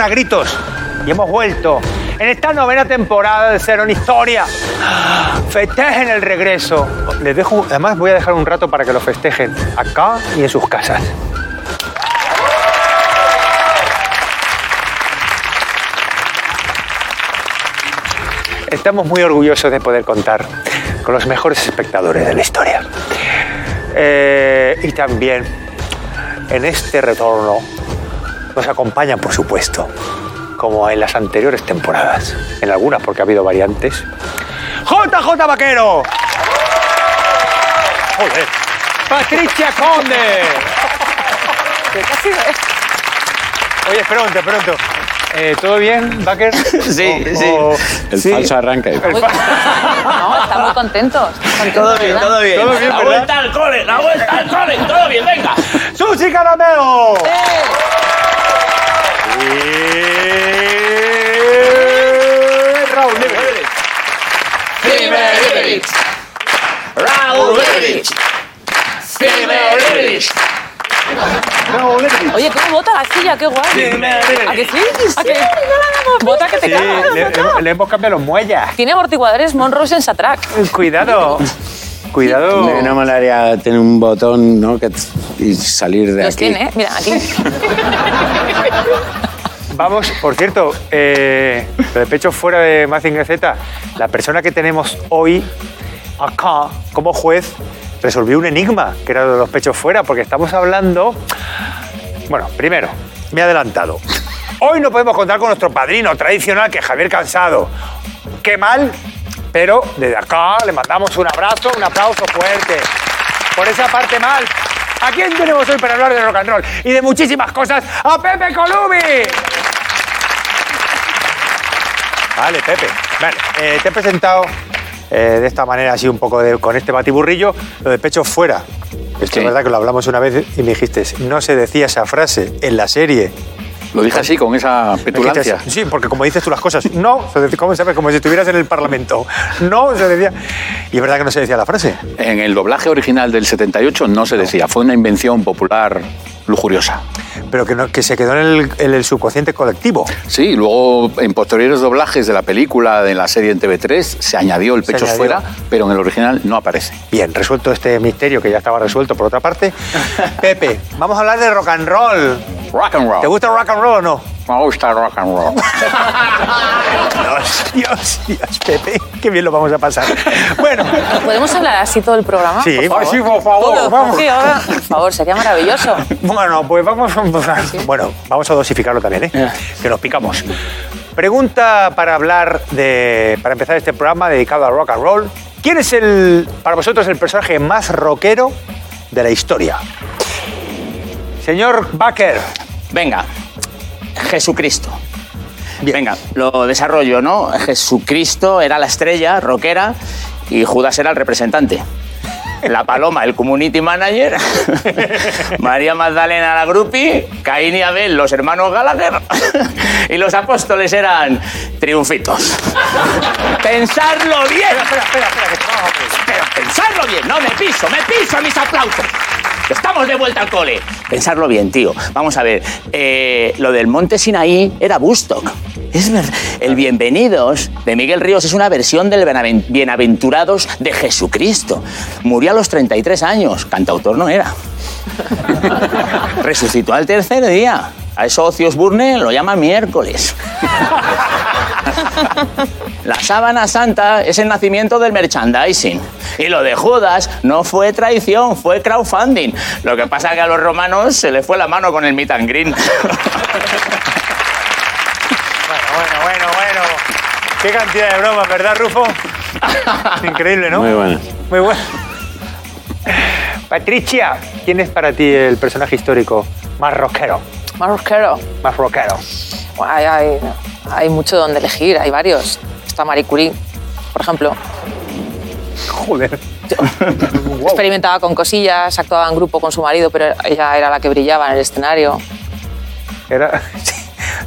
a gritos y hemos vuelto en esta novena temporada de Cero en Historia. Festejen el regreso. Les dejo, además voy a dejar un rato para que lo festejen acá y en sus casas. Estamos muy orgullosos de poder contar con los mejores espectadores de la historia. Eh, y también en este retorno nos acompañan, por supuesto, como en las anteriores temporadas, en algunas porque ha habido variantes. JJ Vaquero. Joder. Patricia Conde. Oye, pronto, pronto. Eh, ¿Todo bien, Baker? Sí, O- sí. o- El sí. falso arranque. No, están muy contentos. Todo bien, todo bien. Todo bien, la ¿verdad? vuelta al cole, la vuelta al cole, todo bien, venga. ¡Susi Caramelo! Y... Raúl Liberty. Raúl Leverich. Raúl Liberty. Oye, ¿cómo bota la silla? ¡Qué guay! ¿A que sí? ¿A que Bota que te Sí, cagas. le, le hemos cambiado los muelles. Tiene amortiguadores Monrose en Satrac. Cuidado. Cuidado. Me no molaría tener un botón ¿no? que, y salir de Los aquí. tiene, ¿eh? Mira, aquí. Vamos, por cierto, eh, de pecho fuera de Mazinger Z, la persona que tenemos hoy acá como juez resolvió un enigma, que era de los pechos fuera, porque estamos hablando... Bueno, primero, me he adelantado. Hoy no podemos contar con nuestro padrino tradicional, que es Javier Cansado. Qué mal, pero desde acá le mandamos un abrazo, un aplauso fuerte. Por esa parte mal. ¿A quién tenemos hoy para hablar de rock and roll y de muchísimas cosas? ¡A Pepe Colubi! Vale, Pepe. Vale, eh, te he presentado eh, de esta manera, así un poco de- con este batiburrillo, lo de pecho fuera. Es que Sí. es verdad que lo hablamos una vez y me dijiste, no se decía esa frase en la serie. Lo dije así, con esa petulancia. sí, porque como dices tú las cosas, no, se decía, ¿cómo sabes? Como si estuvieras en el Parlamento. No, se decía. Y es verdad que no se decía la frase. En el doblaje original del 78 no se decía, fue una invención popular lujuriosa. Pero que, no- que se quedó en el, en el subconsciente colectivo. Sí, luego en posteriores doblajes de la película, de la serie en TV3, se añadió el pecho añadió. fuera, pero en el original no aparece. Bien, resuelto este misterio que ya estaba resuelto por otra parte. Pepe, vamos a hablar de rock and roll. Rock and roll. ¿Te gusta rock and roll o no? Me gusta el rock and roll. Dios, Dios, Dios, Pepe, qué bien lo vamos a pasar. Bueno, ¿Podemos hablar así todo el programa? sí, por favor? sí, por favor, Todo, vamos. sí, ahora, por favor, sería maravilloso. Bueno, pues vamos a. Bueno, vamos a dosificarlo también, ¿eh? Que nos picamos. Pregunta para hablar de. para empezar este programa dedicado al rock and roll. ¿Quién es el, para vosotros, el personaje más rockero de la historia? Señor Baker. Venga, Jesucristo. Venga, lo desarrollo, ¿no? Jesucristo era la estrella rockera y Judas era el representante. La Paloma, el community manager, María Magdalena, la groupie, Caín y Abel, los hermanos Gallagher, y los apóstoles eran triunfitos. Pensarlo bien. Espera, espera, espera, a. Pero pensarlo bien, no me piso, me piso mis aplausos. Estamos de vuelta al cole. Pensarlo bien, tío. Vamos a ver, eh, lo del Monte Sinaí era Bustock. Es verdad. El Bienvenidos de Miguel Ríos es una versión del Bienaventurados de Jesucristo. Murió a los 33 años. Cantautor no era. Resucitó al tercer día. A eso Ozzy Osbourne lo llama miércoles. La sábana santa es el nacimiento del merchandising. Y lo de Judas no fue traición, fue crowdfunding. Lo que pasa es que a los romanos se les fue la mano con el meet and green. Bueno, bueno, bueno, bueno. Qué cantidad de bromas, ¿verdad, Rufo? Increíble, ¿no? Muy buena. Muy bueno. Patricia, ¿quién es para ti el personaje histórico más rockero? Más rockero. Más rockero. Bueno, Hay, hay, hay mucho donde elegir, hay varios. Está Marie Curie, por ejemplo. Joder. Experimentaba con cosillas, actuaba en grupo con su marido, pero ella era la que brillaba en el escenario. Era sí,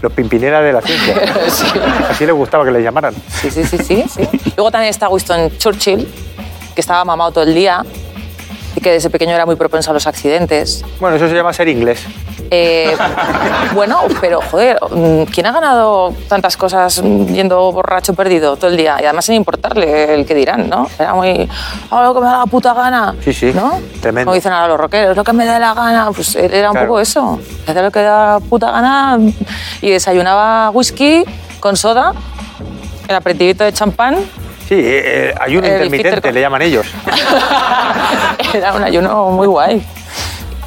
los pimpineras de la ciencia. Sí. Así le gustaba que le llamaran. Sí, sí, sí, sí, sí. Luego también está Winston Churchill, que estaba mamado todo el día que desde pequeño era muy propenso a los accidentes. Bueno, eso se llama ser inglés. Eh, bueno, pero joder, mm, ¿quién ha ganado tantas cosas mm, yendo borracho perdido todo el día? Y además sin importarle el que dirán, ¿no? Era muy, "Ah, lo que me da la puta gana. Sí, sí, ¿No? tremendo. Como dicen ahora los rockeros, lo que me da la gana. Pues era un Claro. poco eso. Hacía lo que da la puta gana y desayunaba whisky con soda, el aperitivito de champán. Sí, eh, eh, ayuno El intermitente, le llaman ellos. Era un ayuno muy guay.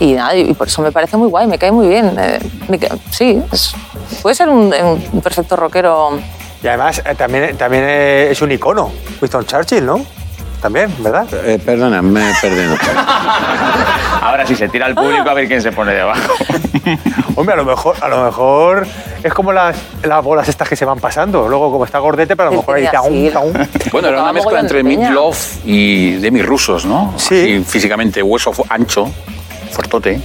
Y nada, y por eso me parece muy guay, me cae muy bien. Eh, me sí, es- puede ser un, un perfecto rockero. Y además eh, también, también es un icono, Winston Churchill, ¿no? También, ¿verdad? Eh, perdona, me he perdido. Ahora sí se tira al público a ver quién se pone debajo. Hombre, a lo mejor, a lo mejor es como las, las bolas estas que se van pasando. Luego, como está gordete, pero a lo mejor ahí así. taún. Bueno, era una mezcla entre. Meatloaf y Demi Rusos, ¿no? Sí. Así, físicamente hueso ancho, fuertote.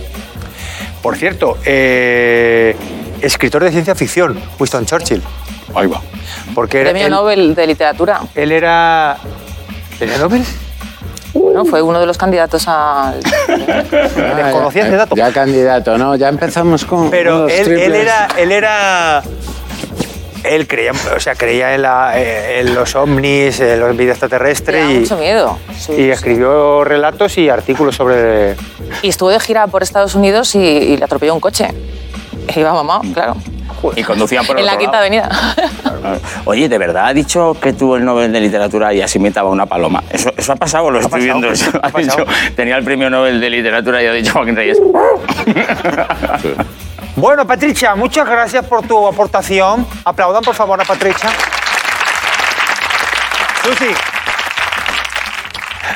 Por cierto, eh, escritor de ciencia ficción, Winston Churchill. Ahí va. Porque era- Premio él, Nobel de Literatura. él era... ¿Era Nobel? ¿no? Fue uno de los candidatos al. ¿Desconocías ese dato? Ya candidato, ¿no? Ya empezamos con. Pero él, era, él era. Él creía, o sea, creía en, la- eh, en los ovnis, en la vida Me extraterrestre da y, mucho miedo. Sí, y sí. escribió relatos y artículos sobre. Y estuvo de gira por Estados Unidos y, y le atropelló un coche. E Iba mamá, claro. Y conducían por en la otro Quinta lado. Avenida. Oye, ¿de verdad ha dicho que tuvo el Nobel de Literatura y así imitaba una paloma? ¿Eso, eso ha pasado lo estoy pasado, viendo? Eso ha ha dicho, pasado. tenía el premio Nobel de Literatura y ha dicho Joaquín Reyes. Bueno, Patricia, muchas gracias por tu aportación. Aplaudan, por favor, a Patricia. Susi.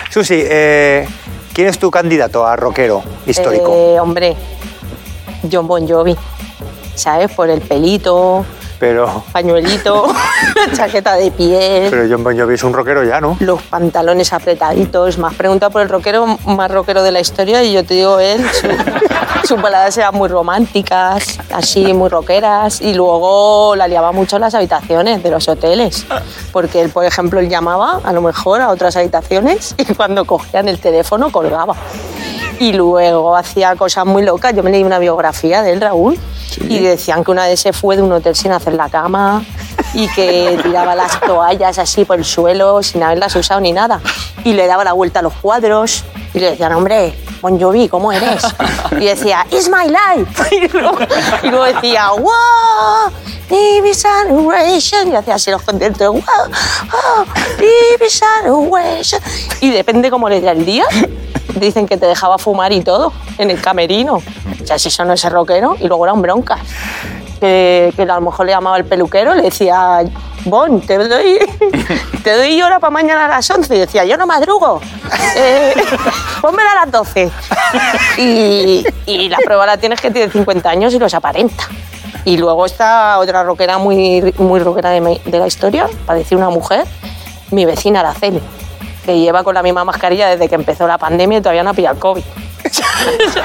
Susi, eh, ¿quién es tu candidato a rockero histórico? Eh, hombre, John Bon Jovi. ¿Sabes? Por el pelito, Pero, pañuelito, chaqueta de piel, pero John Bon Jovi es un rockero ya, ¿no? los pantalones apretaditos. Me has preguntado por el rockero más rockero de la historia y yo te digo él. su- sus baladas eran muy románticas, así muy rockeras. Y luego la liaba mucho en las habitaciones de los hoteles. Porque él, por ejemplo, él llamaba a lo mejor a otras habitaciones y cuando cogían el teléfono colgaba. Y luego hacía cosas muy locas. Yo me leí una biografía de él, Raúl, y decían que una vez se fue de un hotel sin hacer la cama y que tiraba las toallas así por el suelo sin haberlas usado ni nada. Y le daba la vuelta a los cuadros y le decían, hombre, Bon Jovi, ¿cómo eres? Y decía, It's my life. Y luego, y luego decía, wow, Divis Generation. Y hacía así los contentos, wow, oh, Divis Generation. Y depende cómo le diera el día. Dicen que te dejaba fumar y todo en el camerino. O sea, si eso no es ser rockero. Y luego eran broncas. Que, que a lo mejor le llamaba el peluquero, le decía, Bon, te doy, te doy hora para mañana a las 11. Y decía, yo no madrugo. Eh, pónmela a las 12. Y, y la prueba la tienes que tiene 50 años y los aparenta. Y luego está otra rockera muy, muy rockera de la historia, para decir una mujer, mi vecina Araceli, que lleva con la misma mascarilla desde que empezó la pandemia y todavía no ha pillado el COVID.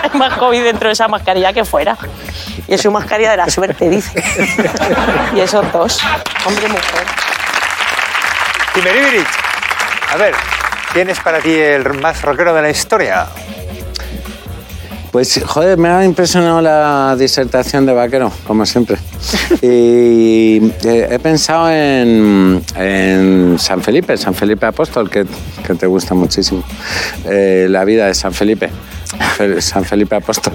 Hay más COVID dentro de esa mascarilla que fuera. Y es su mascarilla de la suerte, dice. Y esos dos, hombre y mujer. Timeribirich. A ver, ¿quién es para ti el más rockero de la historia? Pues, joder, me ha impresionado la disertación de Vaquero, como siempre. Y eh, he pensado en, en San Felipe, San Felipe Apóstol, que, que te gusta muchísimo. Eh, la vida de San Felipe, Fe- San Felipe Apóstol.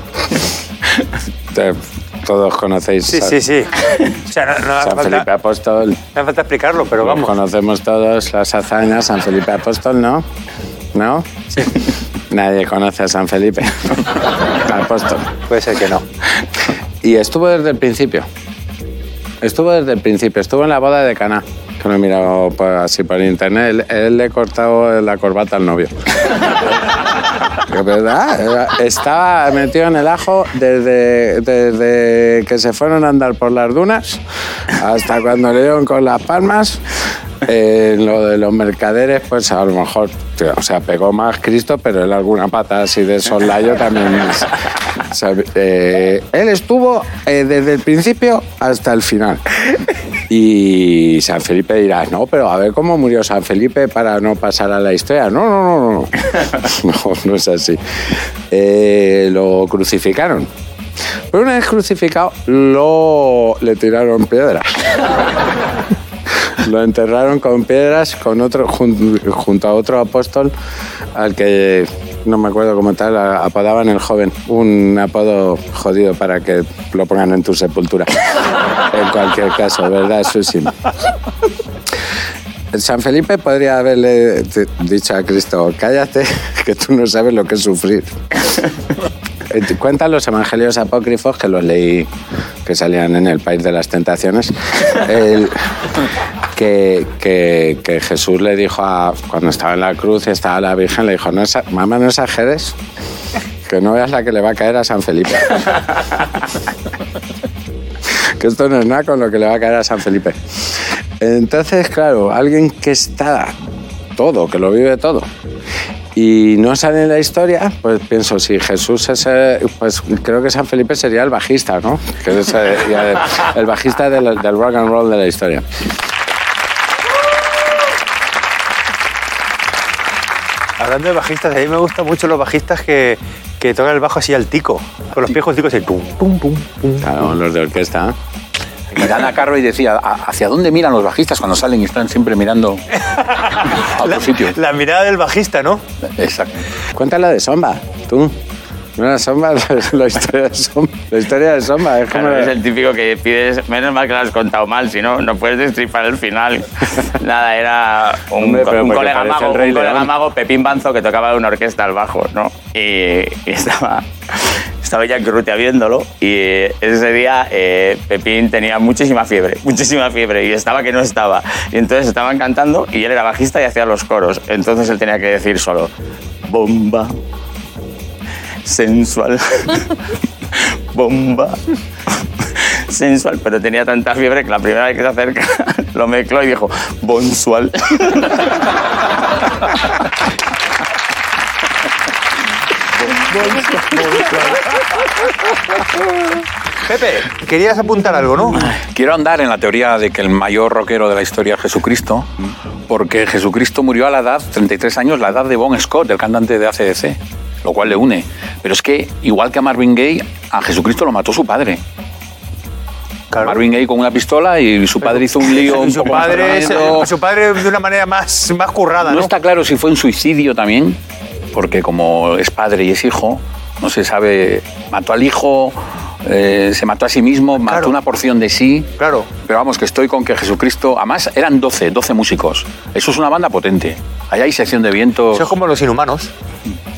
Todos conocéis Sí, sí, sí. O sea, no, no San Felipe falta, Apóstol. no hace falta explicarlo, pero vamos. conocemos todos las hazañas, San Felipe Apóstol, ¿no? ¿No? Nadie conoce a San Felipe Apóstol. Puede ser que no. Y estuvo desde el principio. Estuvo desde el principio. Estuvo en la boda de Caná. Que lo he mirado por- así por internet. Él, él le ha cortado la corbata al novio. ¿Es verdad? Era- Estaba metido en el ajo desde, desde que se fueron a andar por las dunas hasta cuando le dieron con las palmas. Eh, lo de los mercaderes, pues a lo mejor, tío, o sea, pegó más Cristo, pero él alguna pata así de soslayo también. es- sabe- eh, él estuvo eh, desde el principio hasta el final. Y San Felipe dirá, no, pero a ver cómo murió San Felipe para no pasar a la historia. No, no, no, no. No, no es así. Eh, lo crucificaron. Pero una vez crucificado, lo, le tiraron piedras. Lo enterraron con piedras con otro, jun- junto a otro apóstol al que no me acuerdo cómo tal, apodaban el joven. Un apodo jodido para que lo pongan en tu sepultura. En cualquier caso, ¿verdad, Susi? San Felipe podría haberle dicho a Cristo, cállate, que tú no sabes lo que es sufrir. Eh, Cuentan los evangelios apócrifos, que los leí, que salían en el País de las Tentaciones, el- que, Jesús le dijo, a, cuando estaba en la cruz y estaba la Virgen, le dijo, no, mamá, no exageres, que no veas la que le va a caer a San Felipe. que esto no es nada con lo que le va a caer a San Felipe. Entonces, claro, alguien que está todo, que lo vive todo, y no sale en la historia, pues pienso, si Jesús es, eh, pues creo que San Felipe sería el bajista, ¿no? Que es el, el bajista del rock and roll de la historia. Hablando de bajistas, a mí me gustan mucho los bajistas que, que tocan el bajo así al tico, con los pies ticos así, pum, pum, pum, pum. Claro, los de orquesta. Y Dana Carvey decía, "¿A- ¿hacia dónde miran los bajistas cuando salen y están siempre mirando a otro sitio? La mirada del bajista, ¿no? Exacto. Cuéntala de Somba, tú. No era Somba, la historia de Somba. La historia de Somba es como... Claro, es el típico que pides, menos mal que lo has contado mal, si no, no puedes destripar el final. Nada, era un, Hombre, un colega, mago, un colega mago, Pepín Banzo, que tocaba una orquesta al bajo, ¿no? Y, y estaba, estaba ya Crute viéndolo y ese día eh, Pepín tenía muchísima fiebre, muchísima fiebre y estaba que no estaba. Y entonces estaban cantando y él era bajista y hacía los coros. Entonces él tenía que decir solo, bomba, sensual, bomba, sensual, pero tenía tanta fiebre que la primera vez que se acerca lo mezcló y dijo, bonsual. Pepe, querías apuntar algo, ¿no? Quiero andar en la teoría de que el mayor rockero de la historia es Jesucristo, porque Jesucristo murió a la edad, 33 años, la edad de Bon Scott, el cantante de ACDC, lo cual le une. Pero es que, igual que a Marvin Gaye, a Jesucristo lo mató su padre. Claro. Marvin Gaye con una pistola y su padre hizo un lío un Y su poco padre, es- tremendo. su padre de una manera más, más currada, No ¿no? está claro si fue un suicidio también, porque como es padre y es hijo, no se sabe, mató al hijo, eh, se mató a sí mismo, mató Claro. una porción de sí. Claro. Pero vamos, que estoy con que Jesucristo, además eran 12, 12 músicos. Eso es una banda potente. Ahí hay sección de vientos. Eso es como los inhumanos.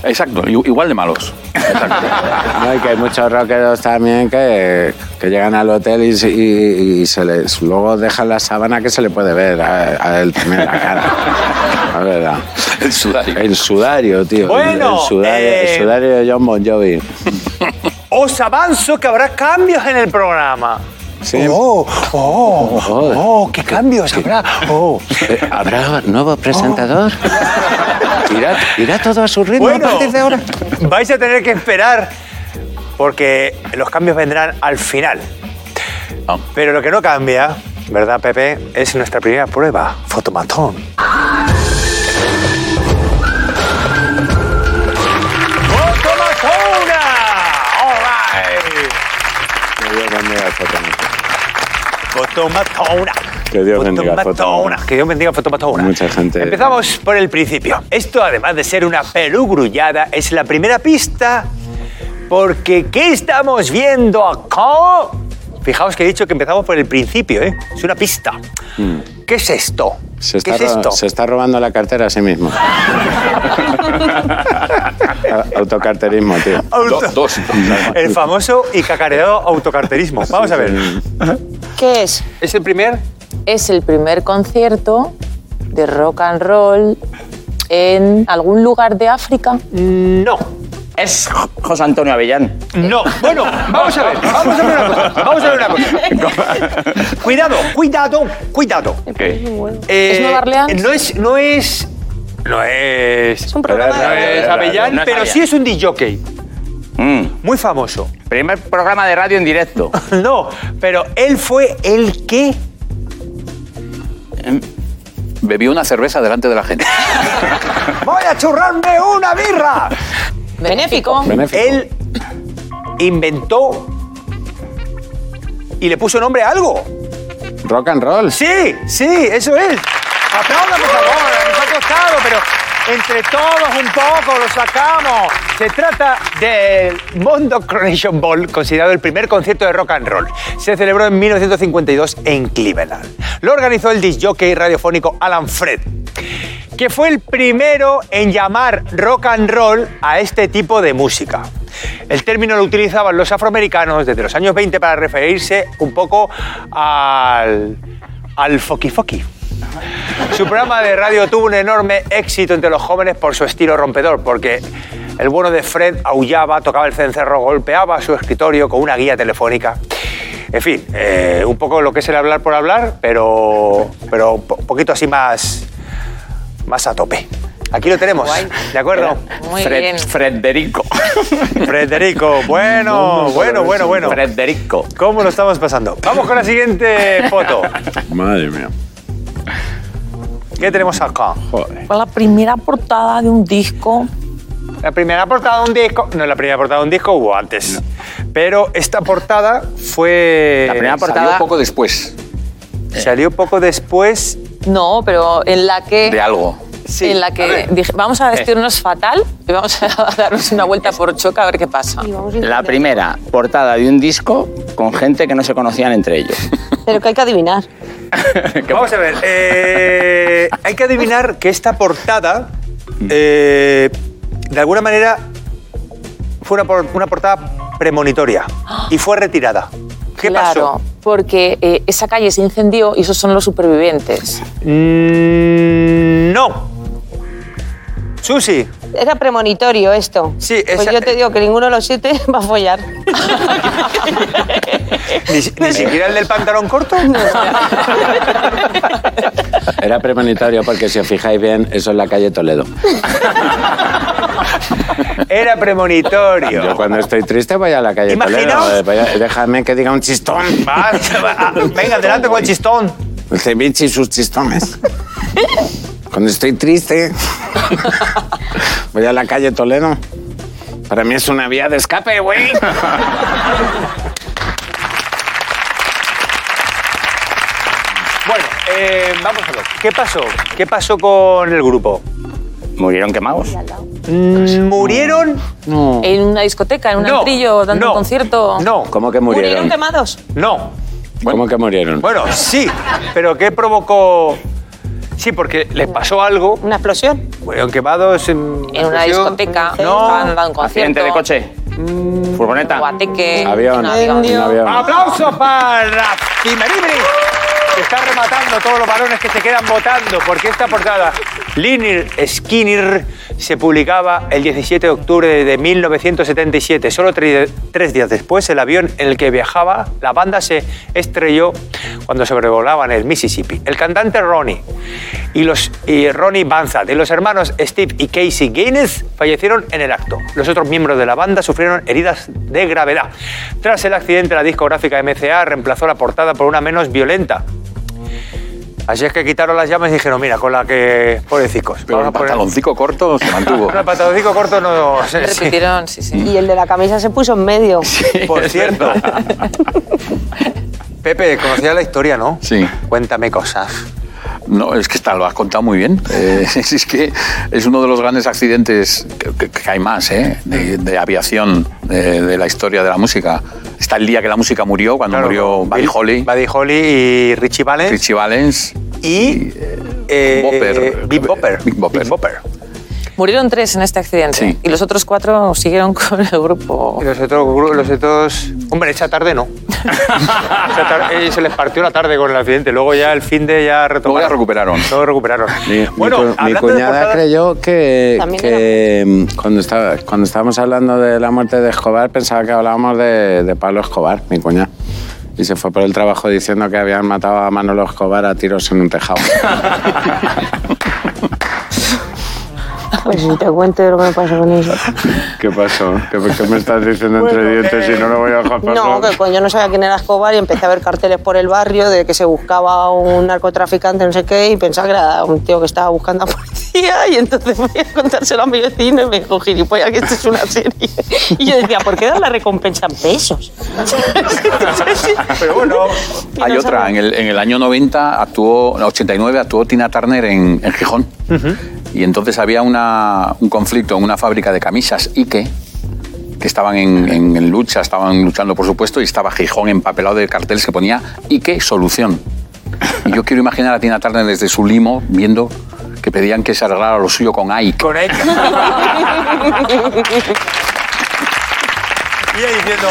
Exacto, igual de malos. Exacto. No, y que hay muchos rockeros también que, que llegan al hotel y, y- y se les, luego dejan la sábana que se le puede ver a, a él también la cara. La verdad. El sudario. El sudario, tío. Bueno, el, sudario, eh, el sudario de John Bon Jovi. Os avanzo que habrá cambios en el programa. Sí. Oh, oh, Joder. oh, qué cambios habrá. Oh. Eh, ¿Habrá nuevo presentador? ¿Irá, irá todo a su ritmo Bueno, a partir de ahora? vais a tener que esperar porque los cambios vendrán al final. Ah. Pero lo que no cambia, ¿verdad, Pepe? Es nuestra primera prueba, fotomatón. ¡Fotomatona! All right. Que Dios bendiga el fotómetro. Fotomatona. Que Dios bendiga el Fotomatona. Que Dios bendiga Fotomatona. Mucha gente- Empezamos por el principio. Esto, además de ser una pelugrullada, es la primera pista porque ¿qué estamos viendo acá? Fijaos que he dicho que empezamos por el principio, ¿eh? Es una pista. ¿Qué es esto? Mm. Se está, ¿Qué es esto? se está robando la cartera a sí mismo. Autocarterismo, tío. Auto- Do- dos. El famoso y cacareado autocarterismo. Vamos a ver. ¿Qué es? ¿Es el primer? Es el primer concierto de rock and roll en algún lugar de África. No. Es José Antonio Avellán. No. Bueno, vamos a ver. Vamos a ver una cosa. Vamos a ver una cosa. Cuidado, cuidado, cuidado. Eh, ¿Es Nueva Orleans? No es, no es, no es. Es un programa no de... es Avellán, No es pero sí es un DJ, Mm. muy famoso. Primer programa de radio en directo. No, pero él fue el que. Bebió una cerveza delante de la gente. ¡Voy a churrarme una birra! Benéfico. Benéfico. Él inventó y le puso nombre a algo. Rock and roll. Sí, sí, eso es. Aplaudan, por favor, nos ha costado, pero entre todos un poco lo sacamos. Se trata del Mondo Coronation Ball, considerado el primer concierto de rock and roll. Se celebró en 1952 en Cleveland. Lo organizó el disc jockey radiofónico Alan Fred, que fue el primero en llamar rock and roll a este tipo de música. El término lo utilizaban los afroamericanos desde los años 20 para referirse un poco al, al foki foki. Su programa de radio tuvo un enorme éxito entre los jóvenes por su estilo rompedor, porque el bueno de Fred aullaba, tocaba el cencerro, golpeaba su escritorio con una guía telefónica. En fin, eh, un poco lo que es el hablar por hablar, pero, pero un po- poquito así más, más a tope. Aquí lo tenemos, ¿de acuerdo? Muy Fred- bien. Frederico. Frederico, bueno, bueno, bueno, bueno. Frederico. ¿Cómo lo estamos pasando? Vamos con la siguiente foto. Madre mía. ¿Qué tenemos acá? Joder. Fue la primera portada de un disco. La primera portada de un disco, no, la primera portada de un disco hubo antes, pero esta portada fue... La primera portada- Salió poco después Salió poco después, No, pero en la que. de algo. Sí, en la que dije, vamos a vestirnos fatal y vamos a darnos una vuelta por choca a ver qué pasa. La primera portada de un disco con gente que no se conocían entre ellos. Pero que hay que adivinar. Vamos a ver, eh, hay que adivinar que esta portada, eh, de alguna manera, fue una, por- una portada premonitoria y fue retirada. ¿Qué claro, pasó? porque eh, esa calle se incendió y esos son los supervivientes. Mm, no. Susi, Era premonitorio esto. Sí, Pues yo te digo que ninguno de los siete va a follar. ni, ni siquiera el del pantalón corto. Era premonitorio porque si os fijáis bien, eso es la calle Toledo. Era premonitorio. Yo cuando estoy triste voy a la calle Imaginaos- Toledo. eh, a- déjame que diga un chistón. Va, va, venga, adelante con el chistón. El ceviche y sus chistones. Cuando estoy triste, voy a la calle Toledo. Para mí es una vía de escape, güey. Bueno, eh, vamos a ver. ¿Qué pasó? ¿Qué pasó con el grupo? Murieron quemados. Mm, ¿Murieron? No. En una discoteca, en un No, antrillo, dando no, un concierto. No, ¿Cómo que ¿Murieron murieron? quemados? no. ¿Cómo que murieron? Bueno, sí, pero ¿qué provocó? Sí, porque les pasó algo. ¿Una explosión? Murieron quemados en, En una explosión. discoteca, No. estaban dando un Accidente de coche. Furgoneta. Guateque. Avión. avión. Un avión. ¡Aplausos para Cimeribri! Que está rematando todos los balones que se quedan votando, porque esta portada, Liner Skinner, se publicaba el 17 de octubre de 1977. Solo tre- tres días después, el avión en el que viajaba la banda se estrelló cuando sobrevolaban el Mississippi. El cantante Ronnie y, los, y Ronnie Banzat y los hermanos Steve y Casey Gaines fallecieron en el acto. Los otros miembros de la banda sufrieron heridas de gravedad. Tras el accidente, la discográfica MCA reemplazó la portada por una menos violenta. Así es que quitaron las llamas y dijeron, mira, con la que... Pobrecicos. Pero el a poner- pantaloncico corto se mantuvo. No, el pantaloncico corto no... sí, sí. Repitieron, sí, sí. Y el de la camisa se puso en medio. Por cierto. Pepe, conocías la historia, ¿no? Sí. Cuéntame cosas. No, es que está, lo has contado muy bien. Eh, es que es uno de los grandes accidentes, que, hay más, ¿eh? de, de aviación de, de la historia de la música. Está el día que la música murió, cuando Claro, murió Buddy Holly, Buddy Holly y Richie Valens. Richie Valens y... eh, Bopper. Big Bopper. Big Bopper. Murieron tres en este accidente Sí. y los otros cuatro siguieron con el grupo. Y los otros, los otros... Hombre, esa tarde no. Esa tarde- eh, se les partió la tarde con el accidente. Luego ya el fin de ya retomaron. ya recuperaron. Luego recuperaron. Mi, bueno, mi cuñada portadas- creyó que, También que, mm, cuando, estaba, cuando estábamos hablando de la muerte de Escobar pensaba que hablábamos de, de Pablo Escobar, mi cuñada. Y se fue por el trabajo diciendo que habían matado a Manolo Escobar a tiros en un tejado. Pues si te cuento lo que me pasa con eso. ¿Qué pasó? ¿Qué, qué me estás diciendo entre dientes eh, y no lo voy a dejar pasar? No, que coño no sabía quién era Escobar y empecé a ver carteles por el barrio de que se buscaba un narcotraficante, no sé qué, y pensaba que era un tío que estaba buscando a policía. y entonces voy a contárselo a mi vecino y me dijo, gilipollas, que esto es una serie. Y yo decía, ¿por qué dan la recompensa en pesos? Pero bueno, Y Hay no otra, en el, en el año 90 actuó, en el 89 actuó Tina Turner en, en Gijón. Y entonces había una- un conflicto en una fábrica de camisas Ike, que estaban en, en- en lucha, estaban luchando por supuesto, y estaba Gijón empapelado de carteles que ponía Ike Solución. Y yo quiero imaginar a Tina Turner desde su limo viendo que pedían que se arreglara lo suyo con Ike. con ella. Y ella diciendo,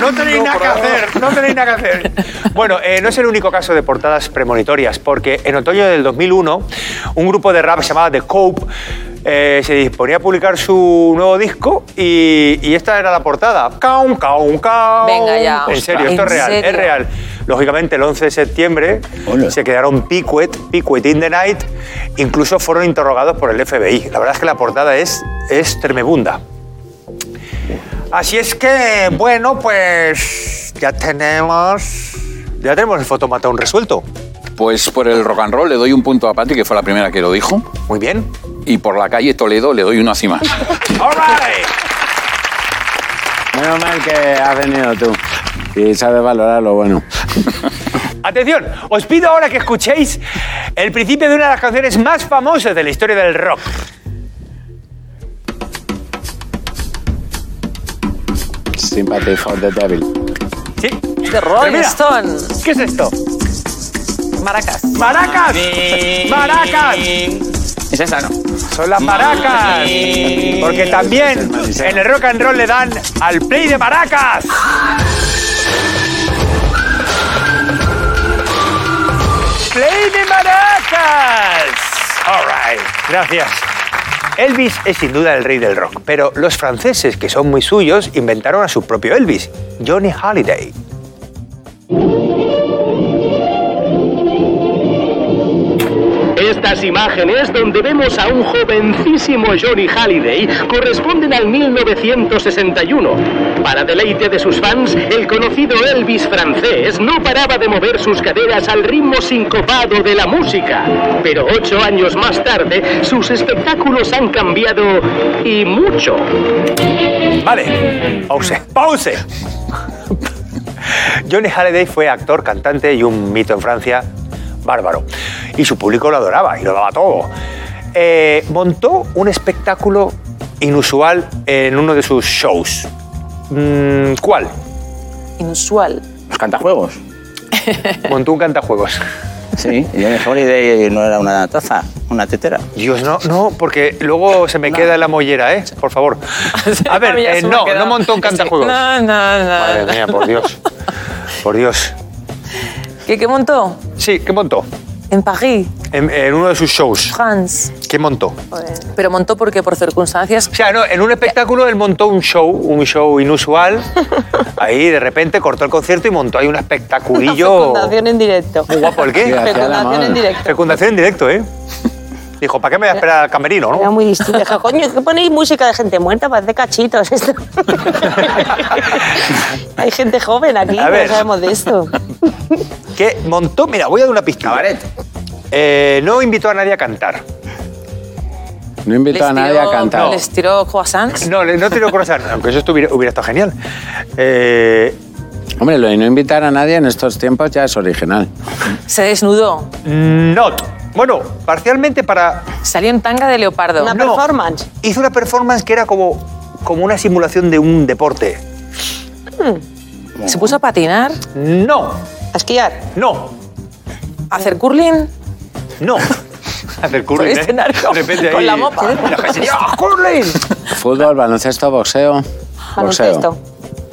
no tenéis nada que hacer, no tenéis nada que hacer. Bueno, eh, no es el único caso de portadas premonitorias, porque en otoño del 2001, un grupo de rap llamado The Cope eh, se disponía a publicar su nuevo disco y, y esta era la portada. Caun, caun, caun. Venga ya. En serio, ¿En esto es real, serio? es real. Lógicamente, el 11 de septiembre Hola. se quedaron piquet, piquet in the night, incluso fueron interrogados por el FBI. La verdad es que la portada es, es tremebunda. Así es que, bueno, pues ya tenemos, ya tenemos el fotomatón resuelto. Pues por el rock and roll le doy un punto a Patti, que fue la primera que lo dijo. Muy bien. Y por la calle Toledo le doy uno así más. All right. Menos mal que has venido tú. Y sabes valorar lo bueno. Atención, os pido ahora que escuchéis el principio de una de las canciones más famosas de la historia del rock. Sympathy for the devil. ¿Sí? The Rolling mira, Stones. ¿Qué es esto? Maracas. ¡Maracas! ¡Maracas! Es esa, ¿no? Son las maracas. Porque también en el rock and roll le dan al play de maracas. ¡Play de maracas! All right. Gracias. Elvis es sin duda el rey del rock, pero los franceses, que son muy suyos, inventaron a su propio Elvis, Johnny Halliday. Estas imágenes, donde vemos a un jovencísimo Johnny Halliday, corresponden al 1961. Para deleite de sus fans, el conocido Elvis francés no paraba de mover sus caderas al ritmo sincopado de la música. Pero ocho años más tarde, sus espectáculos han cambiado y mucho. Vale, pause, pause. Johnny Halliday fue actor, cantante y un mito en Francia bárbaro. Y su público lo adoraba y lo daba todo. Eh, montó un espectáculo inusual en uno de sus shows. Mm, ¿Cuál? Inusual. Los cantajuegos. Montó un cantajuegos. Sí, y Johnny Holiday no era una taza, una tetera. Dios, no, no, porque luego se me queda en la mollera, ¿eh? Por favor. A ver, eh, no, no montó un cantajuegos. No, no, no. Madre mía, por Dios. Por Dios. ¿Qué, qué montó? Sí, ¿qué montó? En París, En, en uno de sus shows. France. ¿Qué montó? Pero montó porque por circunstancias. O sea, no, en un espectáculo él montó un show, un show inusual. Ahí de repente cortó el concierto y montó ahí un espectaculillo. Fecundación en directo. Muy guapo, ¿el qué? Fecundación en directo. Fecundación en directo, ¿eh? Dijo, ¿para qué me voy a esperar al camerino, Era no? muy distinto. Dije, coño, ¿qué ponéis música de gente muerta? Parece cachitos esto. Hay gente joven aquí, A no sabemos de esto. Que montó, mira, voy a dar una pista. Cabaret. Eh, no invitó a nadie a cantar. No invito a nadie a cantar. Les tiró croissants. No, no tiró croissant, aunque eso estuviera, hubiera estado genial. Eh, Hombre, lo de no invitar a nadie en estos tiempos ya es original. Se desnudó. not. Bueno, parcialmente para... Salió en tanga de leopardo. Una No. performance. Hizo una performance que era como, como una simulación de un deporte. Se puso a patinar, No, A esquiar. no, a hacer curling. no. Hacer curling, ¿eh? De repente con ahí- la mopa. ¡ah, curling! Fútbol, baloncesto, boxeo. Boxeo. Baloncesto.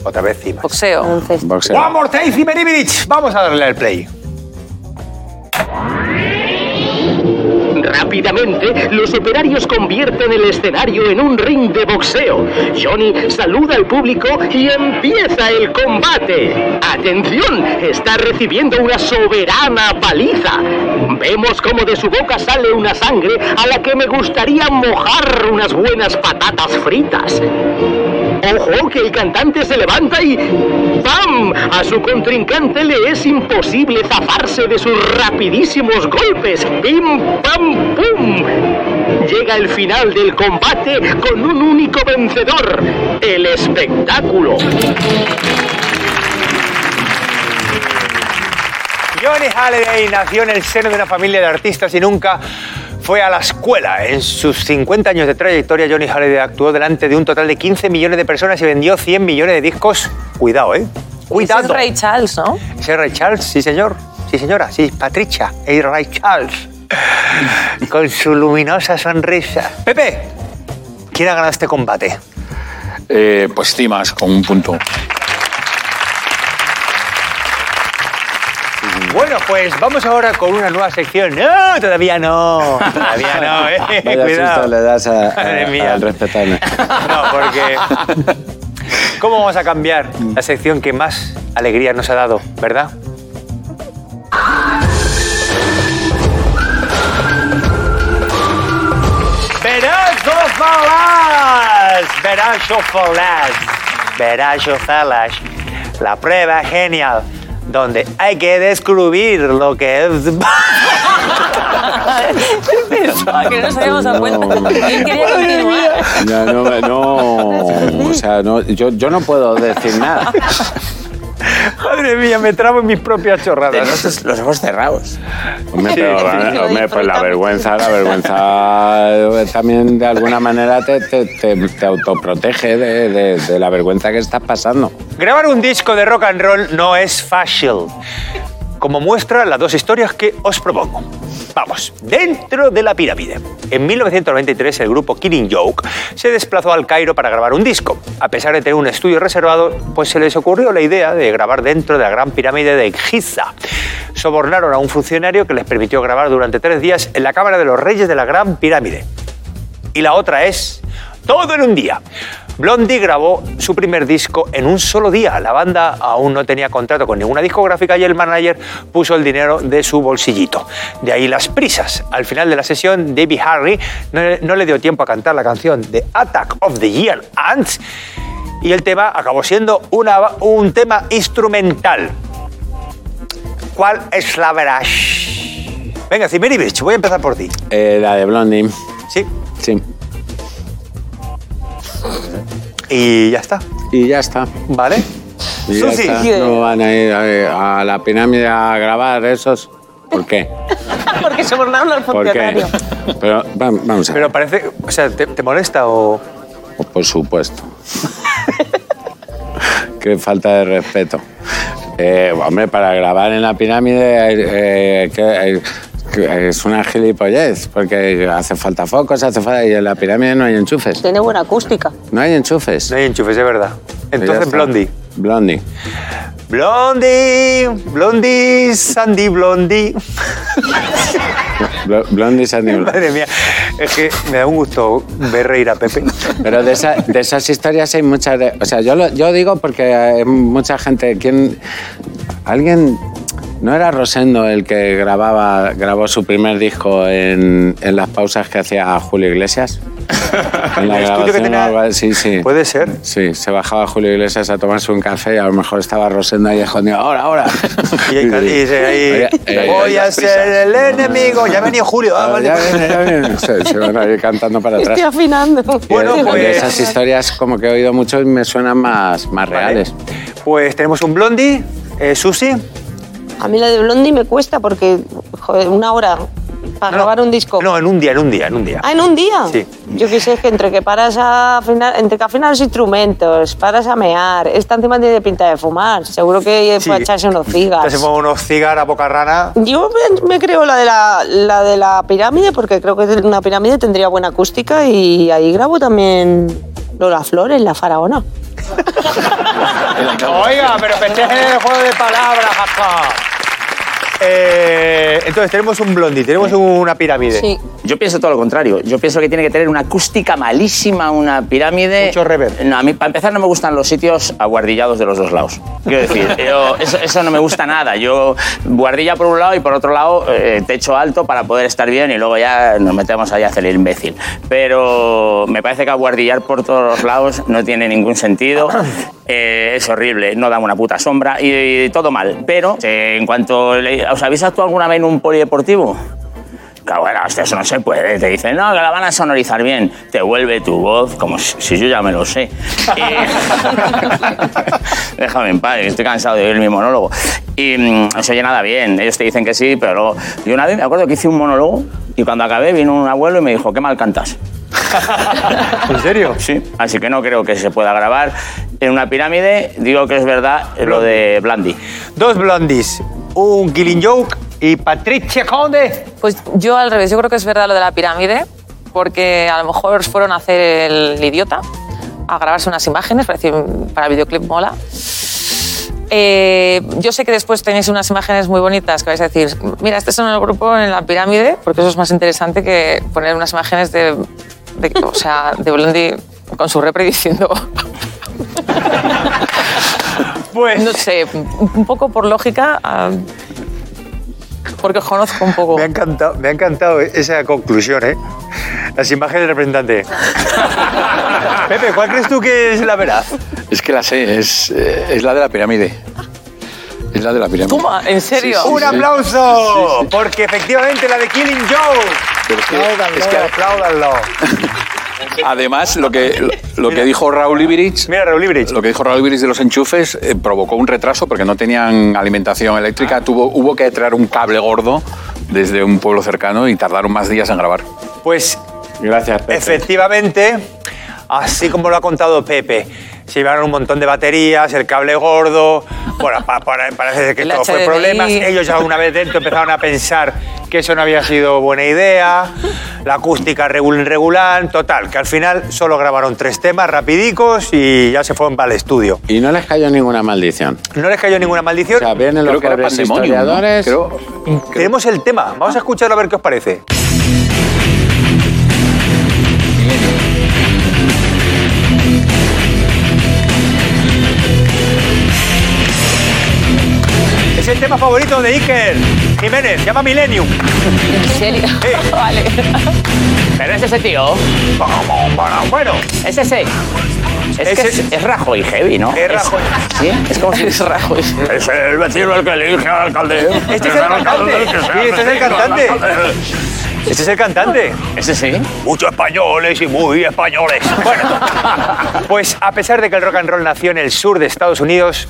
Otra vez Cimas. Boxeo. Baloncesto. Boxeo. One more time. Vamos a darle al play. Rápidamente, los operarios convierten el escenario en un ring de boxeo. Johnny saluda al público y empieza el combate. ¡Atención! Está recibiendo una soberana paliza. Vemos cómo de su boca sale una sangre a la que me gustaría mojar unas buenas patatas fritas. Ojo, que el cantante se levanta y A su contrincante le es imposible zafarse de sus rapidísimos golpes. ¡Pim, pam, ¡Pum! Llega el final del combate con un único vencedor, el espectáculo. Johnny Halliday nació en el seno de una familia de artistas y nunca fue a la escuela. En sus 50 años de trayectoria, Johnny Halliday actuó delante de un total de 15 millones de personas y vendió 100 millones de discos. Cuidado, ¿eh? Ese es Cuidado. Ray Charles, ¿no? Ese es Ray Charles, sí señor. Sí señora, sí, Patricia. Es Ray Charles. Con su luminosa sonrisa. Pepe, ¿quién ha ganado este combate? Eh, pues Cimas, con un punto. Bueno, pues vamos ahora con una nueva sección. No, todavía no. Todavía no, eh. Vaya Cuidado. susto le das a, a- Madre mía. al respetarme. No, porque. ¿Cómo vamos a cambiar la sección que más alegría nos ha dado, verdad? Falas, Verazo Falas, Verazo Falas, la prueba genial, donde hay que descubrir lo que es. Pensaba que no nos habíamos dado cuenta. No. Yo quería continuar. Ya, no, me- no, o sea, no, yo, yo no puedo decir nada. Madre mía, me trabo en mis propias chorradas. Tenés los ojos cerrados. Hombre, pero, Sí. hombre, pues la vergüenza, la vergüenza eh, también de alguna manera te, te, te- te autoprotege de, de- de la vergüenza que estás pasando. Grabar un disco de rock and roll no es fácil, como muestra las dos historias que os propongo. Vamos, dentro de la pirámide. En 1993 el grupo Killing Joke se desplazó al Cairo para grabar un disco. A pesar de tener un estudio reservado, pues se les ocurrió la idea de grabar dentro de la gran pirámide de Giza. Sobornaron a un funcionario que les permitió grabar durante tres días en la Cámara de los Reyes de la Gran Pirámide y la otra es Todo en un día. Blondie grabó su primer disco en un solo día. La banda aún no tenía contrato con ninguna discográfica y el manager puso el dinero de su bolsillito. De ahí las prisas. Al final de la sesión, David Harry no, no le dio tiempo a cantar la canción de Attack of the Year Ants y el tema acabó siendo una- un tema instrumental. ¿Cuál es la verás? Venga, Zimeribich, voy a empezar por ti. Eh, la de Blondie, Sí, sí. Y ya está. Y ya está. ¿Vale? Y ya Susi. está. No van a ir a, a la pirámide a grabar esos. ¿Por qué? Porque sobornaron al ¿Por qué? funcionario. Pero va- vamos a ver. Pero parece, o sea, ¿te, te molesta o...? Por supuesto. Qué falta de respeto. Eh, hombre, para grabar en la pirámide eh, que- eh, que es una gilipollez, porque hace falta focos, hace falta... Y en la pirámide no hay enchufes. Tiene buena acústica. No hay enchufes. No hay enchufes, es verdad. Entonces. Blondie. Blondie. Blondie, Blondie, Sandy Blondie. Blo- Blondie Sandy Blondie. Madre mía, es que me da un gusto ver reír a Pepe. Pero de, esa- de esas historias hay muchas... de- o sea, yo, lo- yo digo porque hay mucha gente... ¿quién, ¿Alguien...? ¿No era Rosendo el que grababa, grabó su primer disco en, en las pausas que hacía Julio Iglesias? En la ¿El estudio que grabación tenía? así, sí. Puede ser. Sí, se bajaba Julio Iglesias a tomarse un café y a lo mejor estaba Rosendo ahí escondido. ¡Ahora, ahora! Y, ahí- y dice ahí, Oye, eh, voy a ser el enemigo. Ya ha venido Julio. Ah, Ah, vale. ya viene, ya viene. Se, se van a ir cantando para atrás. Estoy afinando. Bueno, pues- de esas historias como que he oído mucho y me suenan más, más Vale. reales. Pues tenemos un Blondie, eh, Susi. A mí la de Blondie me cuesta porque, joder, una hora para No, grabar un disco. No, en un día, en un día, en un día. Ah, en un día. Sí. Yo qué sé, es que entre que paras a afinar, entre que afinas los instrumentos, paras a mear, esta encima tiene pinta de fumar. Seguro que Sí. puede echarse unos cigas. se pone unos cigarros a boca rana. Yo me, me creo la de la, la de la pirámide porque creo que una pirámide tendría buena acústica y ahí grabo también Lola Flores, la faraona. Oiga, pero festejen el juego de palabras. Eh, entonces, tenemos un blondie, tenemos una pirámide. Sí. Yo pienso todo lo contrario. Yo pienso que tiene que tener una acústica malísima, una pirámide. Mucho reverb. No, a mí, para empezar, no me gustan los sitios aguardillados de los dos lados. Quiero decir, yo- eso, eso no me gusta nada. Yo guardilla por un lado y por otro lado eh, techo alto para poder estar bien y luego ya nos metemos ahí a hacer el imbécil. Pero me parece que aguardillar por todos los lados no tiene ningún sentido. Eh, es horrible, no da una puta sombra y, y todo mal. Pero eh, en cuanto... le- ¿Os habéis actuado alguna vez en un polideportivo? Claro, bueno, eso no se puede. Te dicen, no, que la van a sonorizar bien. Te vuelve tu voz como si, si yo ya me lo sé. Y- Déjame en paz, estoy cansado de oír mi monólogo. Y mm, no se oye nada bien. Ellos te dicen que sí, pero luego... Y una vez me acuerdo que hice un monólogo y cuando acabé vino un abuelo y me dijo, qué mal cantas. ¿En serio? Sí, así que no creo que se pueda grabar en una pirámide. Digo que es verdad lo de Blandi. Dos blondies, un Killing Joke y Patricia Conde. Pues yo al revés, yo creo que es verdad lo de la pirámide, porque a lo mejor fueron a hacer el idiota, a grabarse unas imágenes, para, decir, para el videoclip mola. Eh, yo sé que después tenéis unas imágenes muy bonitas que vais a decir, mira, este son el grupo en la pirámide, porque eso es más interesante que poner unas imágenes de, de- o sea, de Blondie con su repre diciendo, Pues no sé, un poco por lógica, ah, porque os conozco un poco. me ha encantado, me ha encantado esa conclusión, ¿eh? Las imágenes del representante. Pepe, ¿cuál crees tú que es la veraz? Es que la sé, es, eh, es la de la pirámide. Es la de la pirámide. Toma, ¿en serio? ¡Un aplauso! Porque efectivamente la de Killing Joke. Pero es que- es que apláudanlo. además, lo que, lo que dijo Raúl Ibrich Mira, Raúl Ibrich. Lo que dijo Raúl Ibrich de los enchufes eh, provocó un retraso porque no tenían alimentación eléctrica. Tuvo, hubo que traer un cable gordo desde un pueblo cercano y tardaron más días en grabar. Pues Gracias, Pepe. efectivamente, así como lo ha contado Pepe, se llevaron un montón de baterías, el cable gordo. Bueno, pa- pa- parece que El todo fue HDMI. problemas. Ellos ya una vez dentro empezaron a pensar que eso no había sido buena idea. La acústica regular. Total, que al final solo grabaron tres temas rapidicos y ya se fueron para el estudio. Y no les cayó ninguna maldición. No les cayó ninguna O maldición. sea, vienen los Creo que era ¿no? historiadores. Creo- Tenemos el tema. Vamos a escucharlo a ver qué os parece. Es el tema favorito de Iker Jiménez, se llama Millennium. ¿En serio? vale. Pero es ese tío. Bueno, Es ese. Es que Ese- es, es Rajoy heavy, ¿no? es Rajoy. Sí, es como si Es Rajoy. Es el vecino el que elige al alcalde. Este es el cantante. Sí, este es el cantante. Este es el cantante. Ese sí. Muchos españoles y muy españoles. Bueno, pues a pesar de que el rock and roll nació en el sur de Estados Unidos,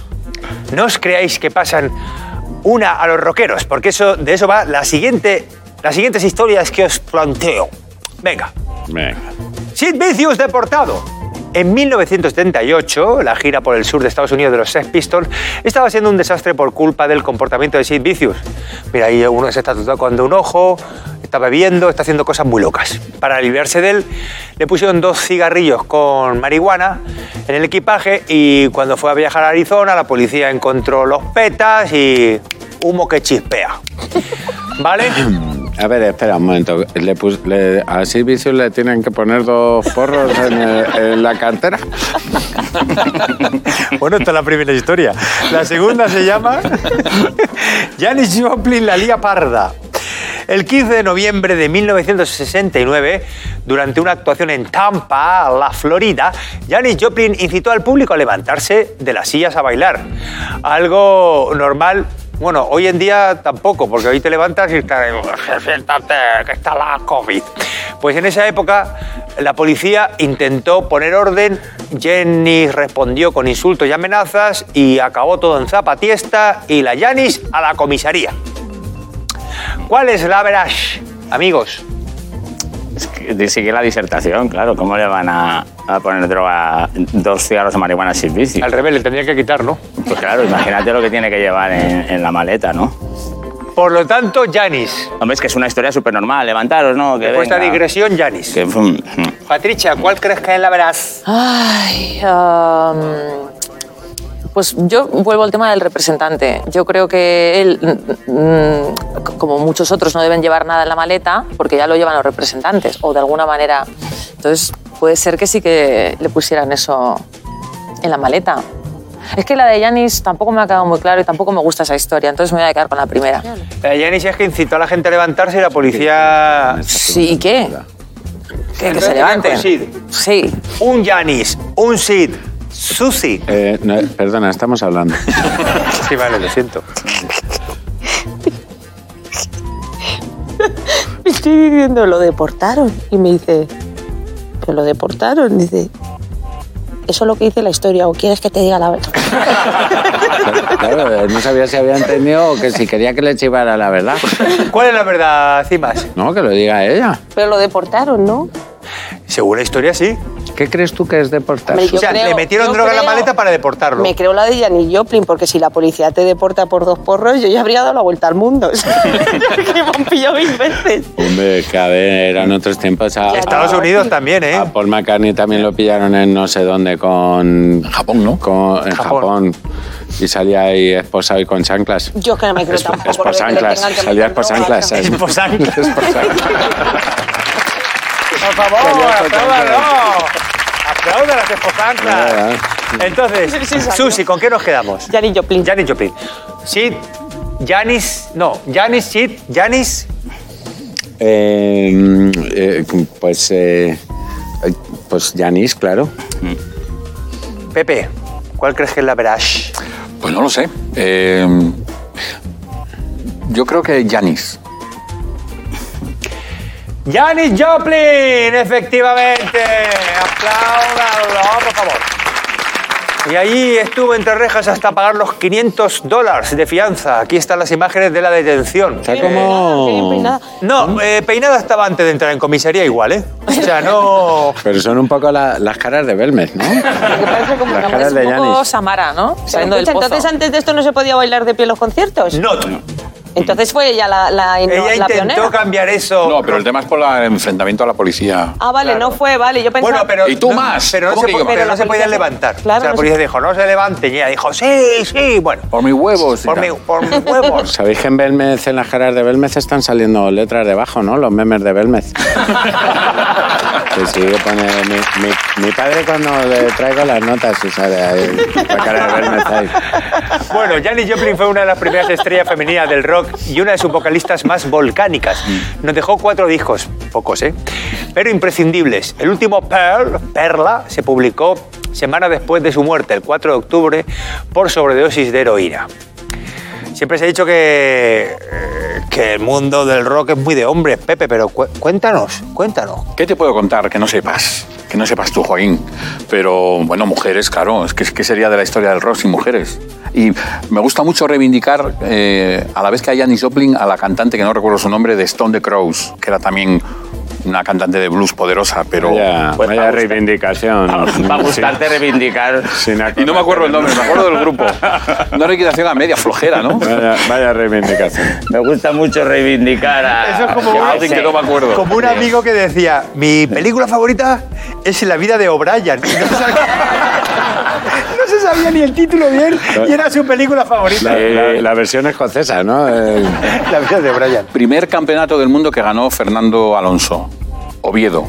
no os creáis que pasan una a los rockeros, porque eso, de eso va la siguiente, las siguientes historias que os planteo. Venga. Venga. Sid Vicious deportado. En 1978, la gira por el sur de Estados Unidos de los Sex Pistols estaba siendo un desastre por culpa del comportamiento de Sid Vicious. Mira, ahí uno se está tatuando un ojo, está bebiendo, está haciendo cosas muy locas. Para aliviarse de él, le pusieron dos cigarrillos con marihuana en el equipaje y cuando fue a viajar a Arizona, la policía encontró los petas y humo que chispea. ¿Vale? A ver, espera un momento. ¿Le pus- le- ¿A Sid Vicious le tienen que poner dos porros en, el- en la cartera? Bueno, esta es la primera historia. La segunda se llama Janis Joplin la lía parda. El 15 de noviembre de 1969, durante una actuación en Tampa, la Florida, Janis Joplin incitó al público a levantarse de las sillas a bailar. Algo normal. Bueno, hoy en día tampoco, porque hoy te levantas y estás, siéntate, que está la COVID. Pues en esa época la policía intentó poner orden, Jenny respondió con insultos y amenazas y acabó todo en zapatiesta y la Janis a la comisaría. ¿Cuál es la verás, amigos? Sigue la disertación, claro. ¿Cómo le van a, a poner droga, dos cigarros de marihuana sin bici? Al revés, le tendría que quitar, ¿no? Pues claro, imagínate lo que tiene que llevar en, en la maleta, ¿no? Por lo tanto, Janis. Hombre, es que es una historia súper normal. Levantaros, ¿no? Que Después de esta digresión, Janis. Que. Patricia, ¿cuál crees que es la verás? Ay, am, pues yo vuelvo al tema del representante. Yo creo que él, mm, mm, como muchos otros, no deben llevar nada en la maleta porque ya lo llevan los representantes o de alguna manera. Entonces puede ser que sí que le pusieran eso en la maleta. Es que la de Yanis tampoco me ha quedado muy claro y tampoco me gusta esa historia, entonces me voy a quedar con la primera. La de Janis es que incitó a la gente a levantarse y la policía... Sí, ¿y qué? Que, que se te levanten. Sí. Un Janis, un Sid, Susi. Eh, no, perdona, estamos hablando. Sí, vale, lo siento. estoy viviendo, lo deportaron. Y me dice, ¿pero lo deportaron? Dice, eso es lo que dice la historia, o quieres que te diga la verdad. Claro, él no sabía si había entendido o que si quería que le chivara la verdad. ¿Cuál es la verdad, Cimas? No, que lo diga ella. Pero lo deportaron, ¿no? Según la historia, sí. ¿Qué crees tú que es deportar? Hombre, O sea, creo- le metieron yo droga en la creo- maleta para deportarlo. Me creo la de Janis Joplin, porque si la policía te deporta por dos porros, yo ya habría dado la vuelta al mundo. Que me han pillado mil veces. Hombre, que a ver, eran otros tiempos. A, Estados no, Unidos sí. también, ¿eh? a Paul McCartney también lo pillaron en no sé dónde con... Japón, ¿no? con- en Japón. Japón. Y salía ahí esposado y con chanclas. Yo es que no me creo tampoco Esposanclas, salía esposanclas. ¿eh? Esposanclas. Por favor, apláudalo. Aplauda a las esposanclas. Ya, Entonces, Susi, ¿con qué nos quedamos? Janis Joplin. Janis Joplin. Sid, Janis, no, Janis, Sid, Janis. Eh, eh, pues... eh, pues Janis, claro. Pepe, ¿cuál crees que es la verash? Pues no lo sé. Eh, yo creo que Janis. Janis Joplin, efectivamente. Apláudalo, por favor. Y ahí estuvo entre rejas hasta pagar los 500 dólares de fianza. Aquí están las imágenes de la detención. Está como... peinada. No, eh, peinada estaba antes de entrar en comisaría igual, ¿eh? O sea, no... Pero son un poco la- las caras de Belmez, ¿no? Que parece como Las una caras Es de un poco Janis. Samara, ¿no? Pero Saliendo del escucha, pozo. entonces antes de esto no se podía bailar de pie en los conciertos. No. Entonces fue ella la, la, Ella la intentó pionera. cambiar eso. No, pero el tema es por el enfrentamiento a la policía. Ah, vale, Claro. no fue, vale. Yo pensaba. Bueno, pero. ¿Y tú no- más? Pero no ¿Cómo se, po- pero no se podían levantar. Claro, o sea, la no policía dijo, no se levanten. Y ella dijo, sí, sí, bueno. Por mis huevos. Por, mi, por mis huevos. ¿Sabéis que en Belmez, en las caras de Belmez, están saliendo letras debajo, ¿no? Los memes de Belmez. sí, que pone... Mi, mi- mi padre cuando le traigo las notas y sale ahí la cara de Belmez ahí. Bueno, Janis Joplin fue una de las primeras estrellas femeninas del rock y una de sus vocalistas más volcánicas. Nos dejó cuatro discos, pocos, ¿eh? Pero imprescindibles. El último Pearl, Perla, se publicó semana después de su muerte, el 4 de octubre, por sobredosis de heroína. Siempre se ha dicho que, eh, que el mundo del rock es muy de hombres, Pepe, pero cu- cuéntanos, cuéntanos. ¿Qué te puedo contar que no sepas? Que no sepas tú, Joaquín. Pero, bueno, mujeres, claro. Es que ¿qué sería de la historia del rock sin mujeres? Y me gusta mucho reivindicar, eh, a la vez que a Janis Joplin, a la cantante, que no recuerdo su nombre, de Stone the Crows, que era también una cantante de blues poderosa, pero... Vaya, pues, reivindicación. Va a gustarte reivindicar. Sin Y no me acuerdo el nombre, me acuerdo del grupo. Una liquidación a media flojera, ¿no? Vaya, vaya reivindicación. Me gusta mucho reivindicar a. Eso es como, a alguien que no me acuerdo. como un amigo que decía, mi película favorita es La vida de O'Brien. No se sabía, no se sabía ni el título bien y era su película favorita. La, la- la versión escocesa, ¿no? El- La vida de O'Brien. Primer campeonato del mundo que ganó Fernando Alonso, Oviedo,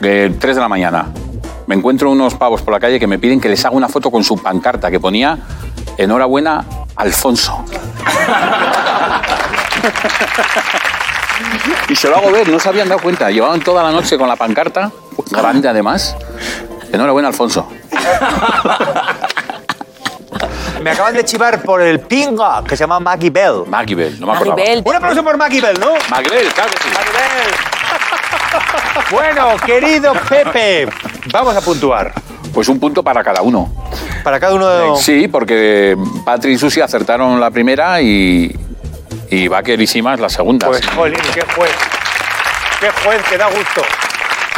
eh, 3 de la mañana. Me encuentro unos pavos por la calle que me piden que les haga una foto con su pancarta que ponía Enhorabuena, Alfonso. y se lo hago ver, no se habían dado cuenta. Llevaban toda la noche con la pancarta, grande además. Enhorabuena, Alfonso. Me acaban de chivar por el pinga que se llama Maggie Bell. Maggie Bell, no me Maggie acordaba. Bell. Un aplauso por Maggie Bell, ¿no? Maggie Bell, claro que sí. Maggie Bell. Bueno, querido Pepe, vamos a puntuar. Pues un punto para cada uno. Para cada uno de... Sí, porque Patri y Susi acertaron la primera y, y Baker y Simas la segunda. Pues, jolín, qué juez. Qué juez, que da gusto.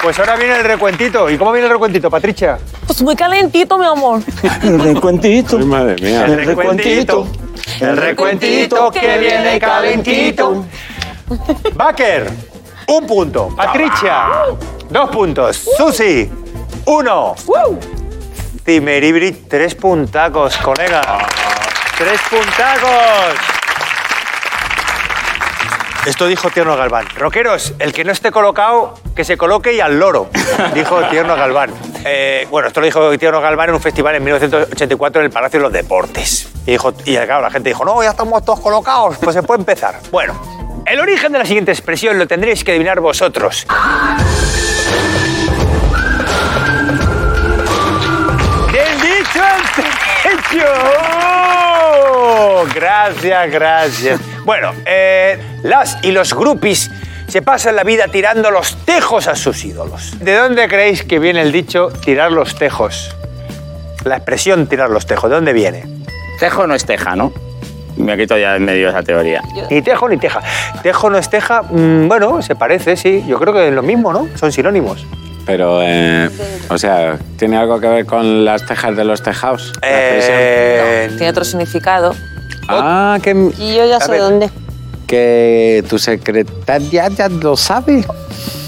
Pues ahora viene el recuentito. ¿Y cómo viene el recuentito, Patricia? Pues muy calentito, mi amor. El recuentito. Ay, madre mía. El recuentito. El recuentito que viene calentito. Baker, un punto. Patricia, dos puntos. Susi, uno. Cimeribri, tres puntacos, colega. Tres puntacos. Esto dijo Tierno Galván. Roqueros, el que no esté colocado, que se coloque y al loro, dijo Tierno Galván. Eh, bueno, esto lo dijo Tierno Galván en un festival en 1984 en el Palacio de los Deportes. Y, dijo, y claro, la gente dijo, no, ya estamos todos colocados, pues se puede empezar. Bueno, el origen de la siguiente expresión lo tendréis que adivinar vosotros. ¡Del dicho hecho! Gracias, gracias. Bueno, eh, las y los groupies se se pasan la vida tirando los tejos a sus ídolos. ¿De dónde creéis que viene el dicho tirar los tejos? La expresión tirar los tejos, ¿de dónde viene? Tejo no es teja, ¿no? Me quito ya en medio esa teoría. Ni tejo ni teja. Tejo no es teja, mm, bueno, se parece, sí. Yo creo que es lo mismo, ¿no? Son sinónimos. Pero, eh, o sea, ¿tiene algo que ver con las tejas de los tejados? Eh, Tiene otro significado. Ah, que, Y yo ya sé ver. dónde. que tu secretaria ya lo sabe.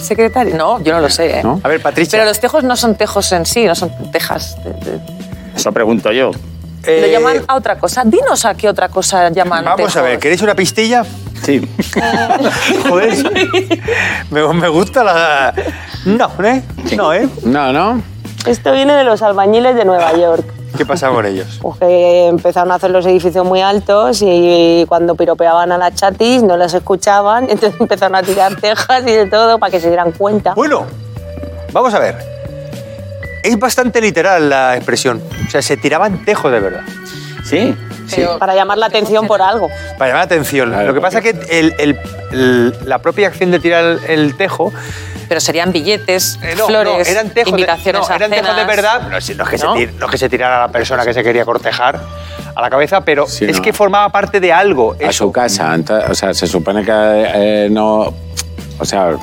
¿Secretario? No, yo no lo sé. ¿eh? ¿No? A ver, Patricia. Pero los tejos no son tejos en sí, no son tejas. de- de- Eso pregunto yo. Eh, Lo llaman a otra cosa. Dinos a qué otra cosa llaman Vamos tejos. a ver, ¿queréis una pistilla? Sí. Joder, me, me gusta la... No, ¿eh? No, ¿eh? No, no. Esto viene de los albañiles de Nueva York. ¿Qué pasa con ellos? Pues que empezaron a hacer los edificios muy altos y cuando piropeaban a las chatis no las escuchaban, entonces empezaron a tirar tejas y de todo para que se dieran cuenta. Bueno, vamos a ver. Es bastante literal la expresión. O sea, se tiraban tejos de verdad. Sí. Pero- Para llamar la atención por algo. Para llamar la atención. Claro, Lo que pasa es que el- el- el- la propia acción de tirar el, tejo. Pero serían billetes, eh, no, flores, no, eran tejos de- invitaciones no, a eran tejos de verdad. No, es- no es que ¿No? Se tir- no es que se tirara a la persona que se quería cortejar a la cabeza, pero Sí, es no. que formaba parte de algo. A eso. su casa. Entonces, o sea, se supone que eh, no. O sea,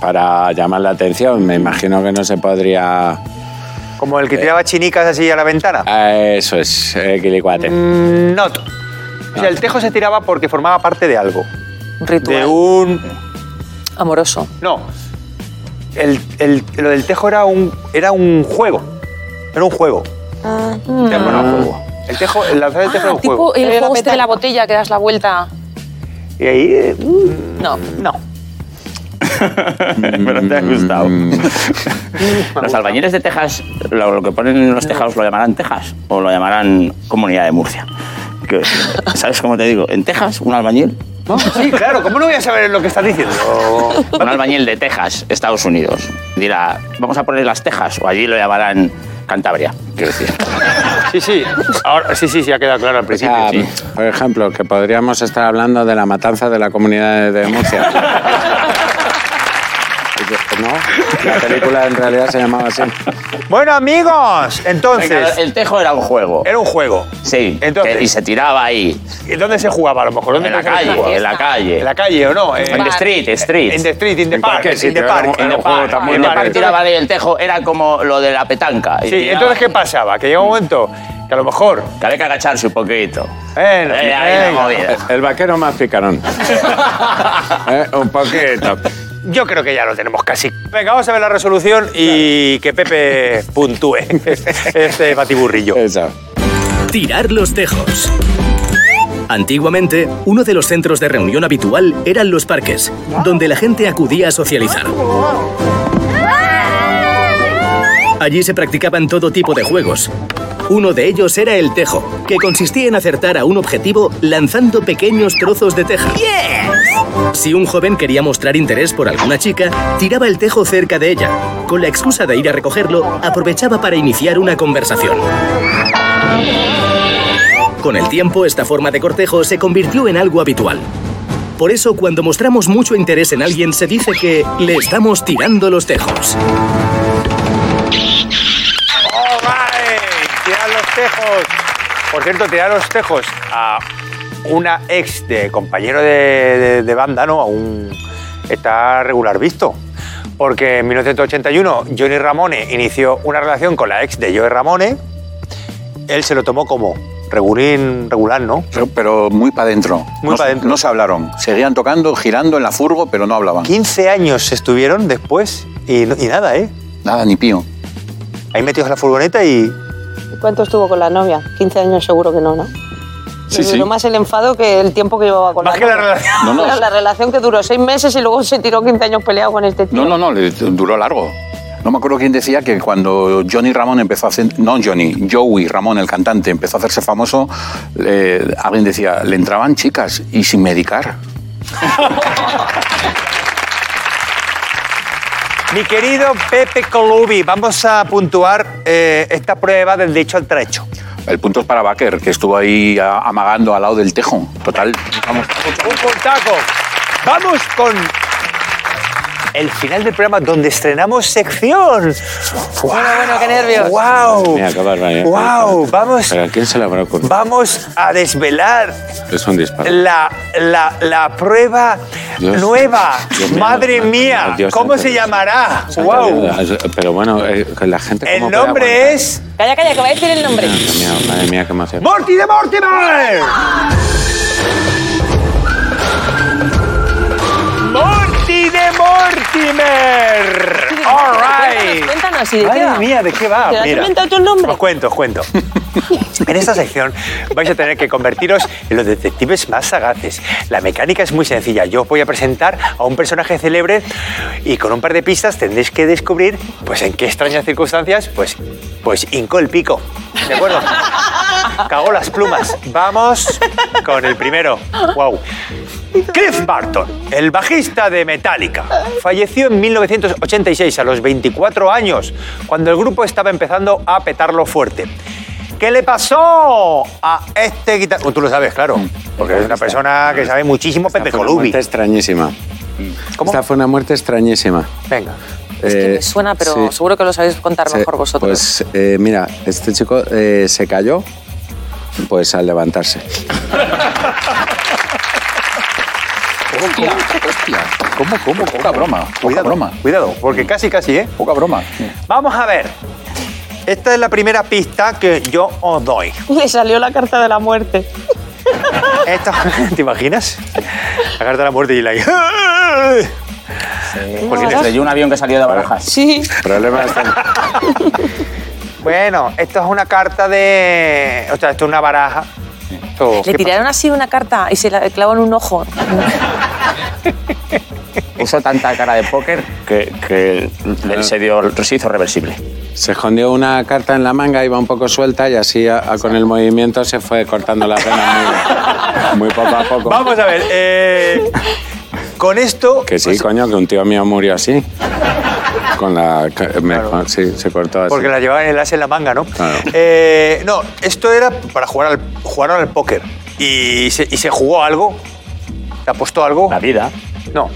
para llamar la atención, me imagino que no se podría. Como el que tiraba chinicas así a la ventana. Ah, Eso es, eh, Quilicuate. Mm, No. O sea, el tejo se tiraba porque formaba parte de algo. Un ritual De un amoroso. No. El, el- lo del tejo era un, era un juego. Era un juego. Ah, El tejo era un juego. El tejo, el lanzar el tejo era Ah, un tipo juego. el juego este de la botella que das la vuelta. Y ahí. eh, mm, No. no. Pero te ha gustado. los albañiles de Texas, lo, lo que ponen en los tejados, ¿lo llamarán Texas o lo llamarán Comunidad de Murcia? Que, ¿Sabes cómo te digo? En Texas, un albañil, Sí, claro. ¿Cómo no voy a saber lo que estás diciendo? un albañil de Texas, Estados Unidos, dirá, vamos a poner las Tejas, o allí lo llamarán Cantabria, quiero decir. Sí, sí. Ahora, sí, sí, sí, ha quedado claro al O principio. sea, sí. por ejemplo, que podríamos estar hablando de la matanza de la comunidad de Murcia. ¿No? La película en realidad se llamaba así. Bueno, amigos, entonces. Venga, el tejo era un juego. Era un juego. Sí, Entonces- que- y se tiraba ahí, ¿Y dónde se jugaba a lo mejor? ¿Dónde en la calle, en la calle. ¿En la calle o no? Eh, En the street, street. In the street, in the En park. cualquier In the sitio, park. era the un juego muy En el park. tiraba ahí el tejo, era como lo de la petanca. y Sí, tiraba- entonces, ¿qué pasaba? Que llega un momento que a lo mejor. Que había que agacharse un poquito. Bueno, Eh, venga. movida. El vaquero más picarón. ¿Eh? Un poquito. Yo creo que ya lo tenemos casi. Venga, vamos a ver la resolución y que Pepe puntúe este batiburrillo. Eso. Tirar los tejos. Antiguamente, uno de los centros de reunión habitual eran los parques, donde la gente acudía a socializar. Allí se practicaban todo tipo de juegos. Uno de ellos era el tejo, que consistía en acertar a un objetivo lanzando pequeños trozos de teja. Si un joven quería mostrar interés por alguna chica, tiraba el tejo cerca de ella. Con la excusa de ir a recogerlo, aprovechaba para iniciar una conversación. Con el tiempo, esta forma de cortejo se convirtió en algo habitual. Por eso, cuando mostramos mucho interés en alguien, se dice que le estamos tirando los tejos. Tirar los tejos. Por cierto, tirar los tejos a una ex de compañero de, de- de banda, ¿no? A un, está regular visto. Porque en 1981 Johnny Ramone inició una relación con la ex de Joey Ramone. Él se lo tomó como regulín, regular, ¿no? Pero, pero muy para adentro. Muy no, pa' dentro. No se hablaron. Seguían tocando, girando en la furgo, pero no hablaban. 15 años estuvieron después y, nada, ¿eh? Nada, ni pío. Ahí metidos en la furgoneta y... ¿Y ¿Cuánto estuvo con la novia? 15 años seguro que no, ¿no? Sí, Le sí. duró más el enfado que el tiempo que llevaba con Más la que la relación. No, no. La relación que duró seis meses y luego se tiró 15 años peleado con este tío. No, no, no, le duró largo. No me acuerdo quién decía que cuando Johnny Ramón empezó a hacer. No, Johnny, Joey Ramón, el cantante, empezó a hacerse famoso, eh, alguien decía, le entraban chicas y sin medicar. Mi querido Pepe Colubi, vamos a puntuar eh, esta prueba del dicho al trecho. El punto es para Baker, que estuvo ahí amagando al lado del tejo. Total, vamos. Un puntaco. Vamos con el final del programa donde estrenamos sección. Bueno, bueno, qué nervios. ¡Wow! Mira. ¡Wow! Vamos, ¿Pero a quién se le habrá ocurrido? vamos a desvelar Es un disparo. la, la, la prueba Dios. nueva. Dios mío. Madre mía, Dios ¿cómo se llamará? ¡Wow! Pero bueno, eh, la gente. El ¿cómo puede nombre es Calla, calla, que voy a decir el nombre. Madre mía, madre mía, qué emoción. Morty de Mortimer. Morty de Mortimer. All right. Cuéntanos, ¿y de qué Madre va? mía, ¿de qué va? ¿Te has Mira. inventado el nombre? Os cuento, os cuento. En esta sección vais a tener que convertiros en los detectives más sagaces. La mecánica es muy sencilla. Yo os voy a presentar a un personaje célebre y con un par de pistas tendréis que descubrir pues en qué extrañas circunstancias pues, pues hincó el pico. ¿De acuerdo? Cagó las plumas. Vamos con el primero. Wow. Cliff Barton, el bajista de Metallica, falleció en 1986 a los 24 años, cuando el grupo estaba empezando a petarlo fuerte. ¿Qué le pasó a este guitarrista? Tú lo sabes, claro, porque es una persona que sabe muchísimo Pepe Esta fue una Colubi. muerte extrañísima. ¿Cómo? Esta fue una muerte extrañísima. Venga. Es que Eh, me suena, pero sí. seguro que lo sabéis contar Se- mejor vosotros. Pues eh, mira, este chico eh, se cayó pues al levantarse. Hostia, hostia. ¿Cómo, cómo? Poca broma. Poca Cuidado, broma. cuidado, porque casi, casi, ¿eh? Poca broma. Vamos a ver. Esta es la primera pista que yo os doy. Le salió la carta de la muerte. Esta, ¿Te imaginas? La carta de la muerte y la... Porque le estrelló un avión que salió de Barajas. Sí. Problemas Bueno, esto es una carta de... O sea, esto es una baraja. Esto- Le ¿qué tiraron así una carta y se la clavó en un ojo. Puso tanta cara de póker que, que le- se, dio, se hizo reversible. Se escondió una carta en la manga, iba un poco suelta y así a- a- con el movimiento se fue cortando la pena muy, muy poco a poco. Vamos a ver. eh, con esto... Que sí, pues, coño, que un tío mío murió así. Con la. ca- me- con- sí, se cortó así. Porque la llevaban en el as en la manga, ¿no? Claro. Eh, no, esto era para jugar al, jugar al póker. Y se, y se jugó algo. ¿Se apostó algo? La vida. No.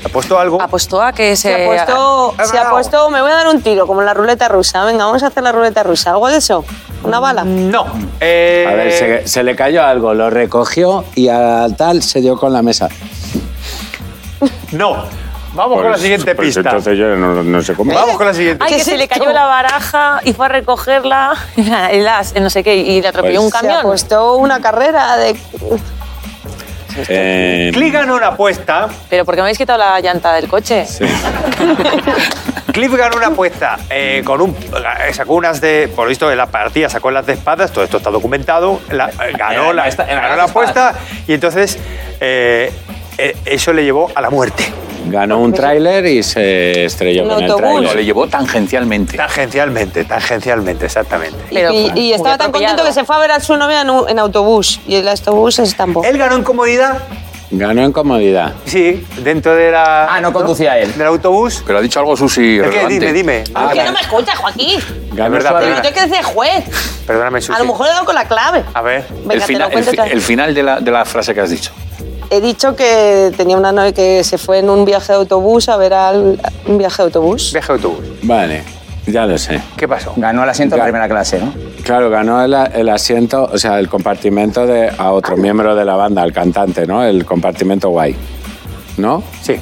¿Se apostó algo? Apostó a que se... Se ha puesto, ha se puesto, me voy a dar un tiro, como en la ruleta rusa. Venga, vamos a hacer la ruleta rusa. ¿Algo de eso? ¿Una bala? No. Eh, A ver, se, se le cayó algo, lo recogió y al tal se dio con la mesa. No. Vamos con la Pues- siguiente pues pista. entonces yo no, no sé cómo. Vamos con la siguiente. Ay, ¿Qué que se le cayó la baraja y fue a recogerla, el as, no sé qué, y le atropelló Pues- un Se ha camión. puesto una carrera de... Eh, Cliff ganó una apuesta. Pero ¿por qué me habéis quitado la llanta del coche? sí. Cliff ganó una apuesta eh, con un. eh, Sacó unas de. Por lo visto, en la partida sacó las de espadas. Todo esto está documentado. la- ganó la, ganó la apuesta y entonces eh, eh, eso le llevó a la muerte. Ganó un tráiler y se estrelló Un con el. No, le tráiler. llevó tangencialmente. Tangencialmente, tangencialmente, exactamente. Pero y, y estaba tan contento que se fue a ver a su novia en, un- en autobús. Y el autobús se estampó. Él ganó en comodidad, Ganó en comodidad. sí, dentro de la. Ah, no conducía él. Del autobús. Pero ha dicho algo Susi ¿El qué? relevante. Dime, dime. Ah, ¿Por qué ganó- no me escuchas, Joaquín? ganó verdad, su- Pero perdona. tengo que decir juez. Perdóname, A Susi. lo mejor he dado con la clave. A ver. Venga, el, te final, lo cuento el, el final de la, de la frase que has dicho. He dicho que tenía una novia que se fue en un viaje de autobús a ver al un viaje de autobús. Viaje de autobús. Vale, ya lo sé. ¿Qué pasó? Ganó el asiento de Ga- primera clase, ¿no? Claro, ganó el, el asiento, o sea, el compartimento de a otro miembro de la banda, el cantante, ¿no? El compartimento guay. ¿No? Sí.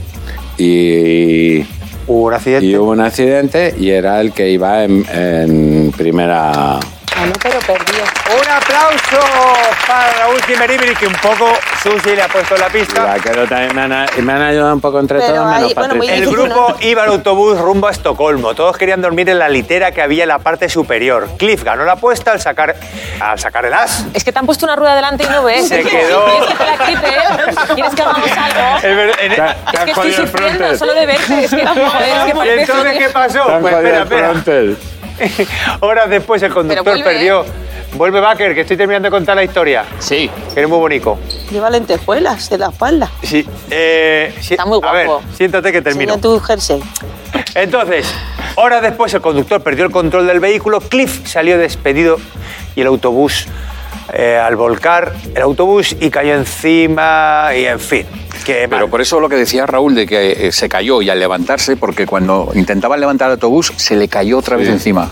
Y, Hubo un accidente. y hubo un accidente y era el que iba en, en primera. Ganó, pero perdió. Aplauso para Raúl Jimeribiri, que un poco Susi le ha puesto la pista. Vaquero también me han, me han ayudado un poco entre Pero todos, ahí, menos bueno, Patricia. El grupo iba al autobús rumbo a Estocolmo. Todos querían dormir en la litera que había en la parte superior. Cliff ganó la apuesta al sacar, al sacar el as. Es que te han puesto una rueda delante y no ves. Se quedó- ¿Quieres que te la quite? ¿Quieres que hagamos algo? Es Es han que estoy jodido el sufriendo solo de verte. Es que, joder, es que ¿Y entonces qué pasó? Pues espera, espera. Horas después el conductor vuelve, perdió. Vuelve Baker, que estoy terminando de contar la historia. Sí. Que eres muy bonito. Lleva lentejuelas de la espalda. Sí. eh, Está muy A ver, guapo. siéntate que termino. Enseña tu jersey. Entonces, horas después el conductor perdió el control del vehículo, Cliff salió despedido y el autobús, eh, al volcar el autobús y cayó encima y en fin. Qué mal. Pero por eso lo que decía Raúl de que eh, se cayó y al levantarse, porque cuando intentaba levantar el autobús se le cayó otra vez Sí. encima.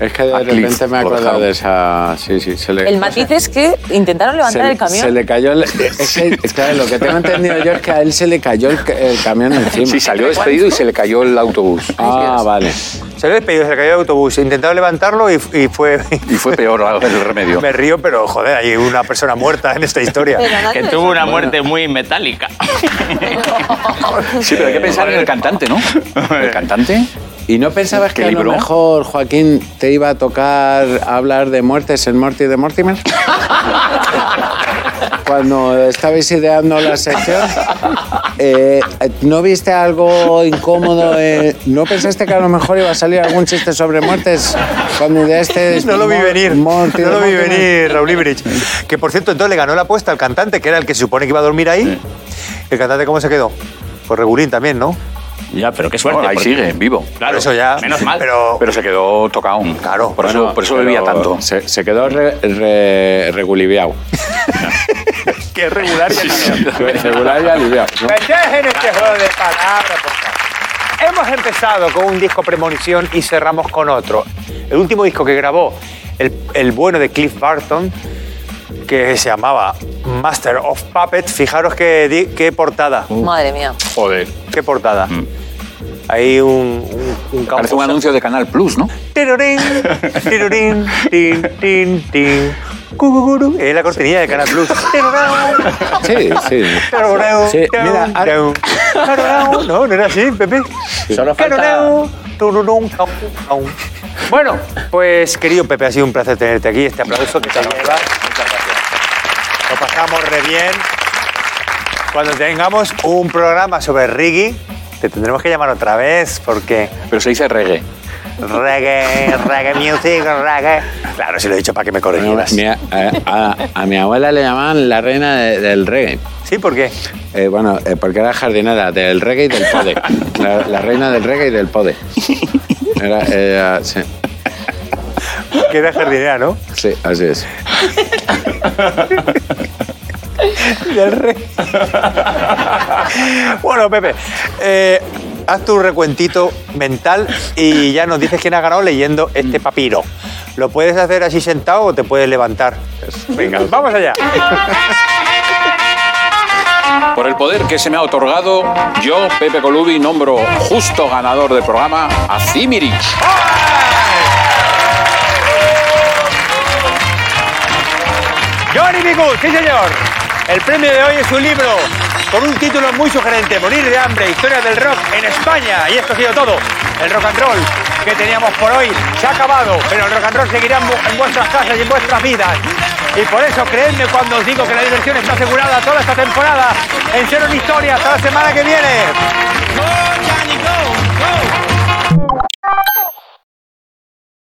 Es que de A Cliff repente me he acordado de esa. Sí, sí, se le. El matiz es que intentaron levantar se, el camión. Se le cayó el. Es que, claro, lo que tengo entendido yo es que a él se le cayó el, el camión encima. Sí, salió despedido y se le cayó el autobús. Ah, vale. Se le despedido, se le cayó el autobús. Intentaron levantarlo y, y fue. Y fue peor el remedio. Me río, pero joder, hay una persona muerta en esta historia. Que tuvo una muerte muy metálica. Sí, pero hay que pensar en el cantante, ¿no? El cantante. ¿Y no pensabas ¿Qué que a lo mejor, Joaquín, te iba a tocar hablar de muertes en Morty de Mortimer? Cuando estabais ideando la sección, eh, ¿no viste algo incómodo? eh? ¿No pensaste que a lo mejor iba a salir algún chiste sobre muertes cuando ideaste? No lo vi venir. Morty no lo vi venir, Raúl Ibrich. Que por cierto, entonces le ganó la apuesta al cantante, que era el que se supone que iba a dormir ahí. ¿El cantante cómo se quedó? Pues regulín también, ¿no? Ya, pero qué suerte. Bueno, ahí porque- sigue, vivo. Claro, Por eso ya. Menos mal. Pero, Pero se quedó tocado. Claro, Por Bueno, eso, por eso bebía tanto. Se, se quedó re, re- reguliviao. que regular y Regular y aliviado. ¿no? Pues dejen este juego de palabras, por favor. Hemos empezado con un disco Premonición y cerramos con otro. El último disco que grabó el, el bueno de Cliff Barton, que se llamaba Master of Puppets. Fijaros qué, di- qué portada. Madre mía. Joder. Qué portada. Hay un, un, un Parece un anuncio de Canal Plus, ¿no? Tirurín, tirurín, tin, tin, tin. Es la cortinilla de Canal Plus. Sí, sí. Sí, mira. No, no era así, Pepe. Solo falta-. Bueno, pues querido Pepe, ha sido un placer tenerte aquí. Este aplauso que te lleva. Muchas gracias. Lo pasamos re bien. Cuando tengamos un programa sobre reggae, te tendremos que llamar otra vez porque Pero se dice reggae. reggae, reggae music, reggae. Claro, si lo he dicho para que me corrigieras. mi- a, a- a mi abuela le llamaban la reina de- del reggae. ¿Sí? ¿Por qué? Eh, bueno, eh, porque era jardinera del reggae y del pode. La, la reina del reggae y del pode. Era, era- sí, Que era jardinera, ¿no? sí, así es. Del rey. bueno, Pepe, eh, haz tu recuentito mental y ya nos dices quién ha ganado leyendo este papiro. ¿Lo puedes hacer así sentado o te puedes levantar? Venga, vamos allá. Por el poder que se me ha otorgado, yo, Pepe Colubi, nombro justo ganador del programa a Cimirich. Johnny B. Good, sí señor. El premio de hoy es un libro con un título muy sugerente, Morir de hambre, historia del rock en España. Y esto ha sido todo. El rock and roll que teníamos por hoy se ha acabado, pero el rock and roll seguirá en, vu- en vuestras casas y en vuestras vidas. Y por eso creedme cuando os digo que la diversión está asegurada toda esta temporada en Cero en Historia. Hasta la semana que viene.